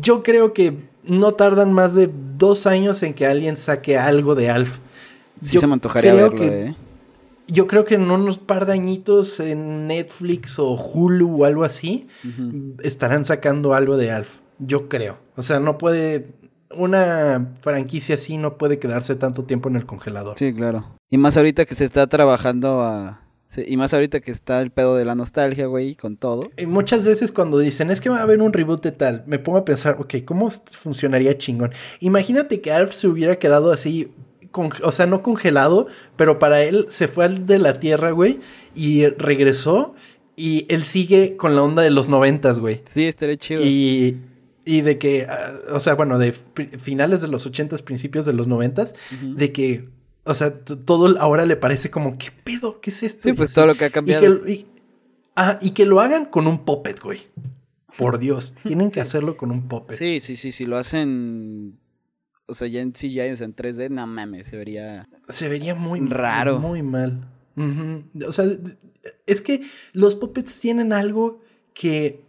Yo creo que no tardan más de dos años en que alguien saque algo de Alf. Sí Yo se me antojaría verlo, que- eh. Yo creo que en unos par de añitos en Netflix o Hulu o algo así estarán sacando algo de Alf. Yo creo. O sea, no puede. Una franquicia así no puede quedarse tanto tiempo en el congelador. Sí, claro. Y más ahorita que se está trabajando a... sí, y más ahorita que está el pedo de la nostalgia, güey, con todo. Y muchas veces cuando dicen es que va a haber un reboot de tal, me pongo a pensar, ok, ¿cómo funcionaría chingón? Imagínate que Alf se hubiera quedado así, o sea, no congelado, pero para él se fue al de la Tierra, güey, y regresó, y él sigue con la onda de los noventas, güey. Sí, estaría chido. Y, y de que, ah, o sea, bueno, de finales de los ochentas, principios de los noventas, Ujú. de que, o sea, todo ahora le parece como, ¿qué pedo? ¿Qué es esto? Sí, pues así. todo lo que ha Y cambiado. que, y- ah, y que lo hagan con un puppet, güey. Por Dios, tienen que hacerlo con un puppet. Sí, sí, sí, si lo hacen... O sea, ya en CGI, o sea, en 3D, no mames, se vería... Se vería muy Raro. Muy mal. Ujú. O sea, es que los puppets tienen algo que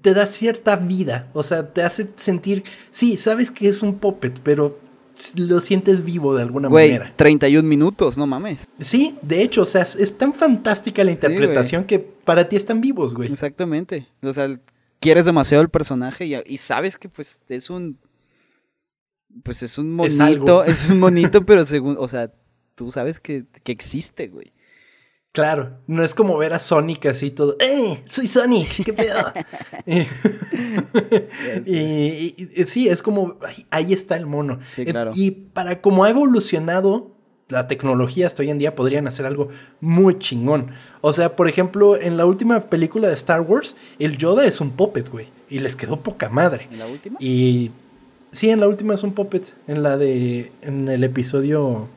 te da cierta vida. O sea, te hace sentir. Sí, sabes que es un puppet, pero lo sientes vivo de alguna Güey, manera. 31 minutos, no mames. Sí, de hecho, o sea, es, tan fantástica la Sí, interpretación que para ti están vivos, güey. Exactamente. O sea, quieres demasiado el personaje y, y sabes que pues es un... Pues es un monito, es, un monito, pero según... O sea, tú sabes que, que existe, güey. Claro, no es como ver a Sonic así todo. ¡Eh! ¡Soy Sonic! ¿Qué pedo? Y, y- y- sí, es como. ay, ahí está el mono. Sí, Eh, claro. Y para como ha evolucionado la tecnología hasta hoy en día, podrían hacer algo muy chingón. O sea, por ejemplo, en la última película de Star Wars, el Yoda es un puppet, güey. Y les quedó poca madre. ¿En la última? Y. Sí, en la última es un puppet. En la de. En el episodio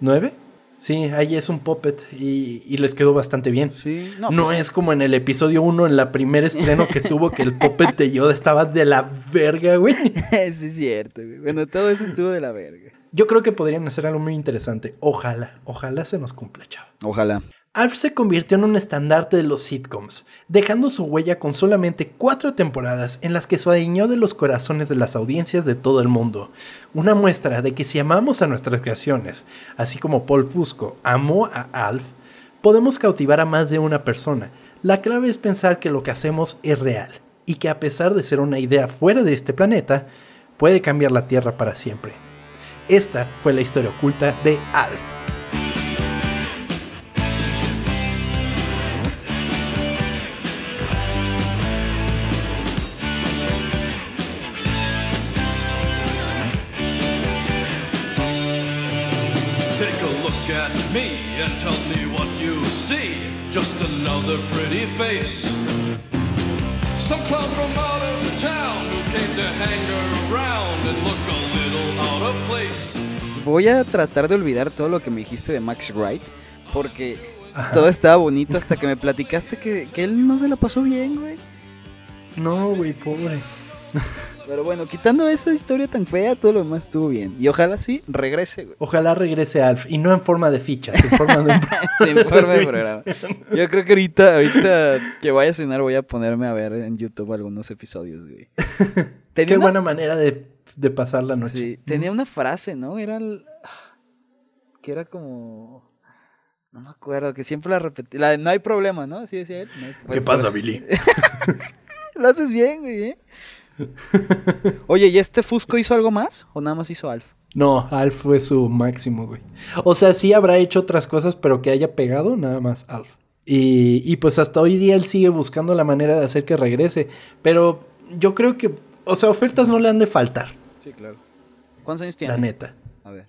9. Sí, ahí es un puppet. Y, y les quedó bastante bien. Sí, No, no, pues, es como en el episodio 1, en la primer estreno que tuvo, que el puppet de Yoda estaba de la verga, güey. sí es cierto, güey. Bueno, todo eso estuvo de la verga. Yo creo que podrían hacer algo muy interesante. Ojalá, ojalá se nos cumpla, chavo. Ojalá. Alf se convirtió en un estandarte de los sitcoms, dejando su huella con solamente cuatro temporadas en las que se de los corazones de las audiencias de todo el mundo. Una muestra de que si amamos a nuestras creaciones, así como Paul Fusco amó a Alf, podemos cautivar a más de una persona. La clave es pensar que lo que hacemos es real y que a pesar de ser una idea fuera de este planeta, puede cambiar la Tierra para siempre. Esta fue la historia oculta de Alf. Some clown from out of town who came to hang around and look a little out of place. Voy a tratar de olvidar todo lo que me dijiste de Max Wright, porque todo estaba bonito hasta que me platicaste que, que él no se la pasó bien, güey. No, güey, pobre. Pero bueno, quitando esa historia tan fea, todo lo demás estuvo bien. Y ojalá sí regrese, güey. Ojalá regrese Alf y no en forma de fichas, en forma de Se informe el programa. Yo creo que ahorita, ahorita que vaya a cenar voy a ponerme a ver en YouTube algunos episodios, güey. Tenía Qué una- buena manera de, de pasar la noche. Sí, tenía una frase, ¿no? Era el- que era como no me acuerdo, que siempre la repetía, la de no hay problema, ¿no? Así decía él. No hay- ¿Qué pasa, Billy? Lo haces bien, güey. ¿eh? Oye, ¿y este Fusco hizo algo más o nada más hizo Alf? No, Alf fue su máximo, güey. O sea, sí habrá hecho otras cosas, pero que haya pegado nada más Alf. Y, y pues hasta hoy día él sigue buscando la manera de hacer que regrese. Pero yo creo que, o sea, ofertas no le han de faltar, Sí, claro. ¿Cuántos años tiene? la neta. A ver.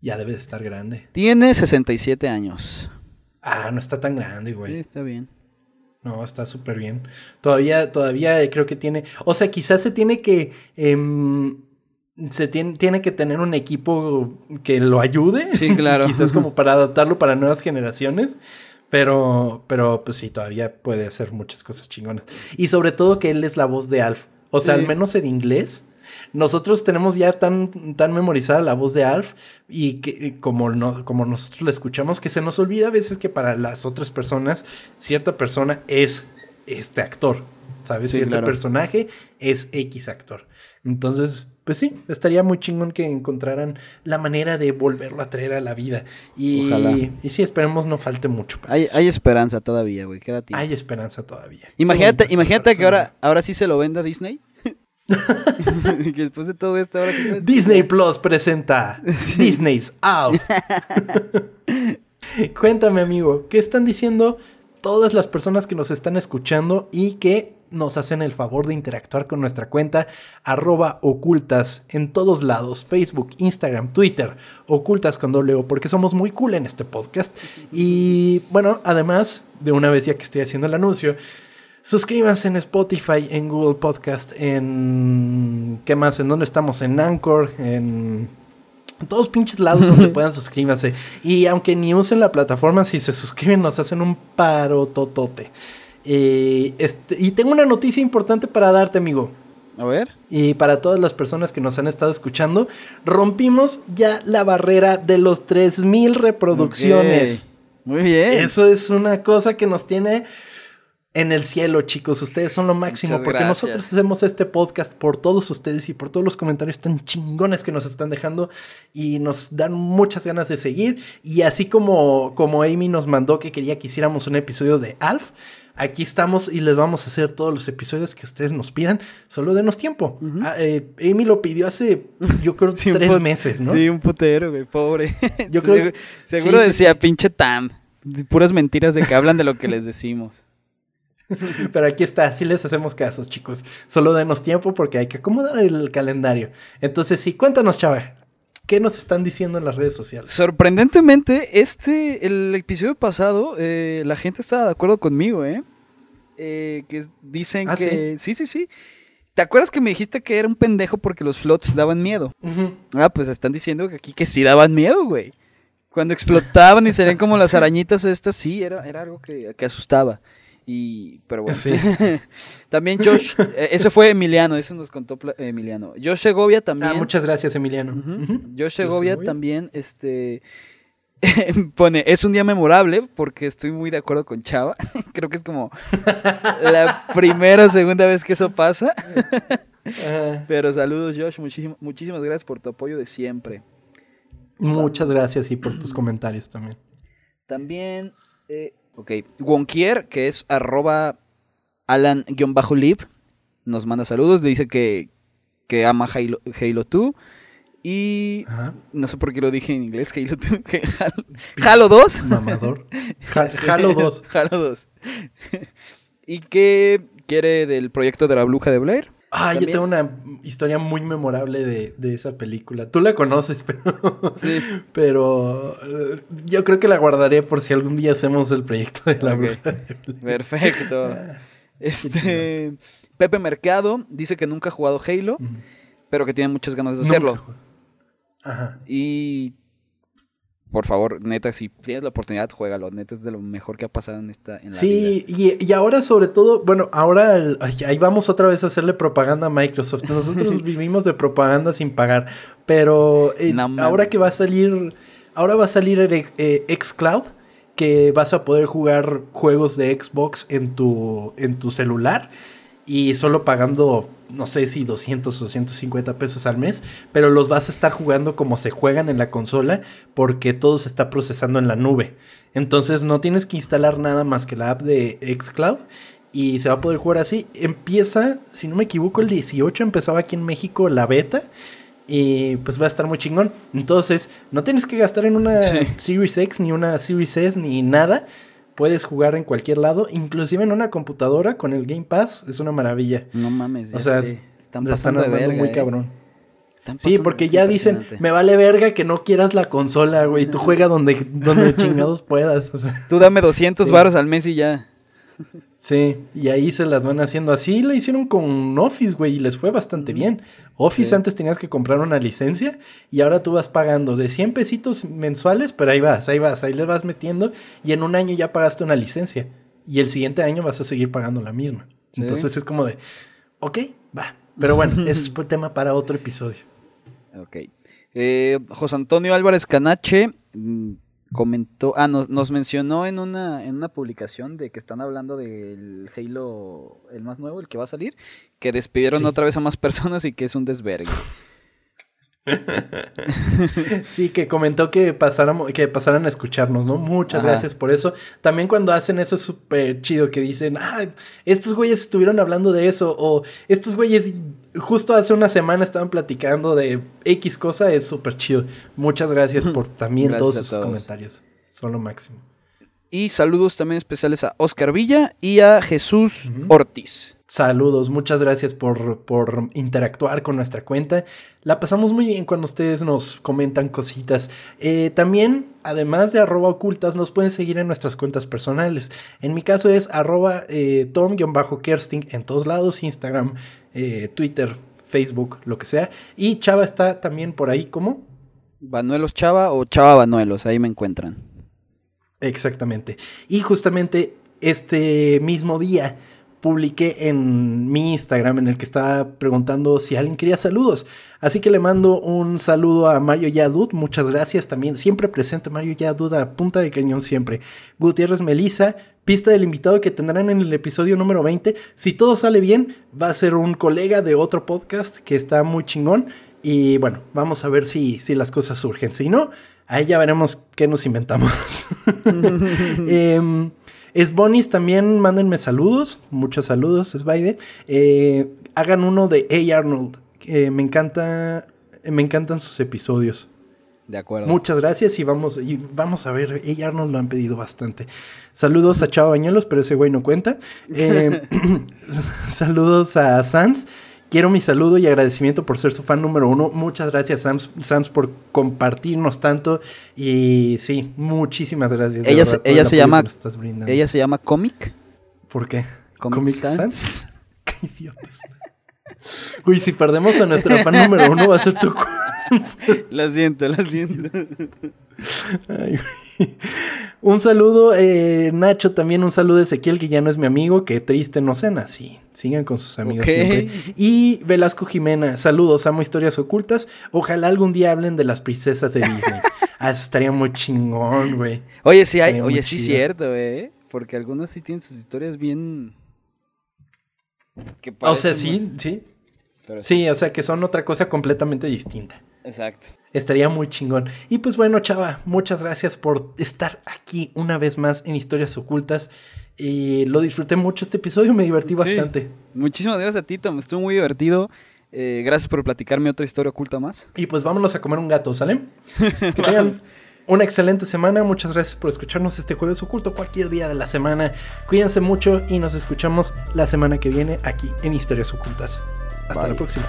Ya debe de estar grande. Tiene 67 años. Ah, no está tan grande, Sí, güey. está bien. No, está súper bien. Todavía, todavía creo que tiene. O sea, quizás se tiene que. em, se tiene, tiene que tener un equipo que lo ayude. Sí, claro. quizás como para adaptarlo para nuevas generaciones. Pero, pero pues sí, todavía puede hacer muchas cosas chingonas. Y sobre todo que él es la voz de Alf. O sea, Sí. al menos en inglés. Nosotros tenemos ya tan, tan memorizada la voz de Alf y que como, no, como nosotros la escuchamos, que se nos olvida a veces que para las otras personas, cierta persona es este actor, ¿sabes? Sí, Cierto claro. personaje es X actor. Entonces, pues sí, estaría muy chingón que encontraran la manera de volverlo a traer a la vida. Y, Ojalá. y sí, esperemos no falte mucho. para Hay, eso. hay esperanza todavía, güey. Queda tiempo. Hay esperanza todavía. Imagínate, imagínate que ahora, ahora sí se lo venda Disney. que después de todo esto, ahora sí sabes- Disney Plus presenta Sí. Disney's Alf. Cuéntame, amigo, ¿qué están diciendo todas las personas que nos están escuchando y que nos hacen el favor de interactuar con nuestra cuenta arroba ocultas en todos lados, Facebook, Instagram, Twitter, ocultas con doble O, porque somos muy cool en este podcast. Y bueno, además, de una vez ya que estoy haciendo el anuncio, Suscríbanse en Spotify, en Google Podcast, en... ¿Qué más? ¿En dónde estamos? En Anchor, en... En todos pinches lados donde puedan suscríbanse. Y aunque ni usen la plataforma, si se suscriben nos hacen un paro totote. Eh, este, y tengo una noticia importante para darte, amigo. A ver. Y para todas las personas que nos han estado escuchando, rompimos ya la barrera de los 3000 reproducciones. Muy bien. Eso es una cosa que nos tiene en el cielo, chicos. Ustedes son lo máximo. Muchas porque gracias. nosotros hacemos este podcast por todos ustedes y por todos los comentarios tan chingones que nos están dejando. Y nos dan muchas ganas de seguir. Y así como, como Amy nos mandó que quería que hiciéramos un episodio de Alf. Aquí estamos y les vamos a hacer todos los episodios que ustedes nos pidan. Solo denos tiempo. Ah, eh, Amy lo pidió hace, yo creo, Sí, tres meses, ¿no? Sí, un putero, güey, pobre. Yo creo- Seguro, seguro sí, sí, decía, sí. pinche Tam. Puras mentiras de que hablan de lo que les decimos. Pero aquí está, sí les hacemos caso, chicos. Solo denos tiempo porque hay que acomodar el calendario. Entonces, sí, cuéntanos, chava. ¿Qué nos están diciendo en las redes sociales? Sorprendentemente, este, el episodio pasado, eh, la gente estaba de acuerdo conmigo, ¿eh? Eh, que dicen ¿Ah, que... Sí, sí, sí. ¿Te acuerdas que me dijiste que era un pendejo porque los flots daban miedo? Ah, pues están diciendo que aquí que sí daban miedo, güey. Cuando explotaban y serían como las arañitas estas, sí, era, era algo que, que asustaba. Y, pero bueno. Sí. también Josh, eh, ese fue Emiliano, eso nos contó Pla- Emiliano. Josh Segovia también. Ah, muchas gracias, Emiliano. Ujú. Josh Segovia Segovia. también, este, pone, es un día memorable porque estoy muy de acuerdo con Chava. Creo que es como la primera o segunda vez que eso pasa. Pero saludos Josh, muchísimo- muchísimas gracias por tu apoyo de siempre. muchas gracias y por tus comentarios también. También, eh, ok, Wonkier, que es arroba alan-live, nos manda saludos, le dice que, que ama Halo, Halo 2 y Ajá. no sé por qué lo dije en inglés, Halo 2, que Halo, Halo 2. Mamador. Halo 2. Halo 2. y que quiere del proyecto de la bruja de Blair. Ah, yo tengo una historia muy memorable de, de esa película. Tú la conoces, pero. Sí. Pero. eh, yo creo que la guardaré por si algún día hacemos el proyecto de la Ok. bruja de Blair. Perfecto. Este Pepe Mercado dice que nunca ha jugado Halo, pero que tiene muchas ganas de Nunca hacerlo. jugué. Ajá. Y por favor, neta, si tienes la oportunidad, juégalo. Neta es de lo mejor que ha pasado en esta en la vida. Sí, y, y ahora sobre todo, bueno, ahora el- ay, ahí vamos otra vez a hacerle propaganda a Microsoft. Nosotros vivimos de propaganda sin pagar, pero eh, No ahora que va a salir, ahora va a salir el, eh, xCloud, que vas a poder jugar juegos de Xbox en tu, en tu celular y solo pagando, no sé si 200 o 150 pesos al mes, pero los vas a estar jugando como se juegan en la consola porque todo se está procesando en la nube. Entonces no tienes que instalar nada más que la app de Xcloud y se va a poder jugar así. Empieza, si no me equivoco, el 18 empezaba aquí en México la beta. Y pues va a estar muy chingón. Entonces, no tienes que gastar en una Sí. Series X, ni una Series S, ni nada. Puedes jugar en cualquier lado, inclusive en una computadora con el Game Pass. Es una maravilla. No mames, ya O sea, sé. Están la están pasando de armando verga, muy eh. cabrón. Sí, porque ya dicen, me vale verga que no quieras la consola, güey. Tú juega donde, donde chingados puedas. O sea, Tú dame 200 Sí. varos al mes y ya. Sí, y ahí se las van haciendo. Así lo hicieron con Office, güey, y les fue bastante bien. Office Sí. antes tenías que comprar una licencia y ahora tú vas pagando de 100 pesitos mensuales, pero ahí vas, ahí vas, ahí le vas metiendo y en un año ya pagaste una licencia y el siguiente año vas a seguir pagando la misma. Sí. Entonces es como de, ok, va. Pero bueno, es tema para otro episodio. Ok. Eh, José Antonio Álvarez Canache mm, comentó, ah, nos, nos mencionó en una, en una publicación de que están hablando del Halo, el más nuevo, el que va a salir, que despidieron Sí. otra vez a más personas y que es un desvergue. Sí, que comentó que pasáramos, que pasaran a escucharnos, ¿no? Muchas Ajá. gracias por eso. También cuando hacen eso es súper chido que dicen, ah, estos güeyes estuvieron hablando de eso, o estos güeyes justo hace una semana estaban platicando de X cosa, es súper chido. Muchas gracias por también Gracias todos esos todos. comentarios. Son lo máximo. Y saludos también especiales a Oscar Villa y a Jesús. Ortiz. Saludos, muchas gracias por, por interactuar con nuestra cuenta. La pasamos muy bien cuando ustedes nos comentan cositas. Eh, también, además de arroba ocultas, nos pueden seguir en nuestras cuentas personales. En mi caso es arroba eh, tom-kersting en todos lados, Instagram, eh, Twitter, Facebook, lo que sea. Y Chava está también por ahí, ¿cómo? Banuelos Chava o Chava Banuelos, ahí me encuentran. Exactamente. Y justamente este mismo día publiqué en mi Instagram en el que estaba preguntando si alguien quería saludos. Así que le mando un saludo a Mario Yadud, muchas gracias también. Siempre presente Mario Yadud a punta de cañón siempre. Gutiérrez Melisa, pista del invitado que tendrán en el episodio número 20. Si todo sale bien, va a ser un colega de otro podcast que está muy chingón. Y bueno, vamos a ver si, si las cosas surgen. Si no, ahí ya veremos qué nos inventamos. Em, es Bonis, también mándenme saludos, muchos saludos, es Baide. Eh, hagan uno de A. Arnold, me encanta, me encantan sus episodios. De acuerdo. Muchas gracias y vamos, y vamos a ver, A. Arnold lo han pedido bastante. Saludos a Chavo Bañuelos, pero ese güey no cuenta. Eh, saludos a Sans. Quiero mi saludo y agradecimiento por ser su fan número uno. Muchas gracias, Sans, Sans por compartirnos tanto. Y sí, muchísimas gracias. Ella se- ella se llama- estás. Ella se llama Comic. ¿Por qué? Comic Sans? Sans. Qué idiotas. Uy, si perdemos a nuestro fan número uno, va a ser tu Lo siento, lo siento. Ay, güey. Un saludo, eh, Nacho, también un saludo de Ezequiel, que ya no es mi amigo, que triste no cena. Sí, sigan con sus amigos siempre. Y Velasco Jimena, saludos, amo historias ocultas. Ojalá algún día hablen de las princesas de Disney. ah, eso estaría muy chingón, güey. Oye, sí hay, oye, sí chido. cierto, eh. Porque algunas sí tienen sus historias bien. que O sea, sí, muy- sí. pero Sí, o sea, que son otra cosa completamente distinta. Exacto. Estaría muy chingón. Y pues bueno, chava, muchas gracias por estar aquí una vez más en Historias Ocultas. Y lo disfruté mucho este episodio, me divertí Sí. bastante. Muchísimas gracias a ti, Tom. Estuvo muy divertido. Eh, gracias por platicarme otra historia oculta más. Y pues vámonos a comer un gato, ¿sale? Que tengan una excelente semana. Muchas gracias por escucharnos este jueves oculto cualquier día de la semana. Cuídense mucho y nos escuchamos la semana que viene aquí en Historias Ocultas. Hasta Bye. la próxima.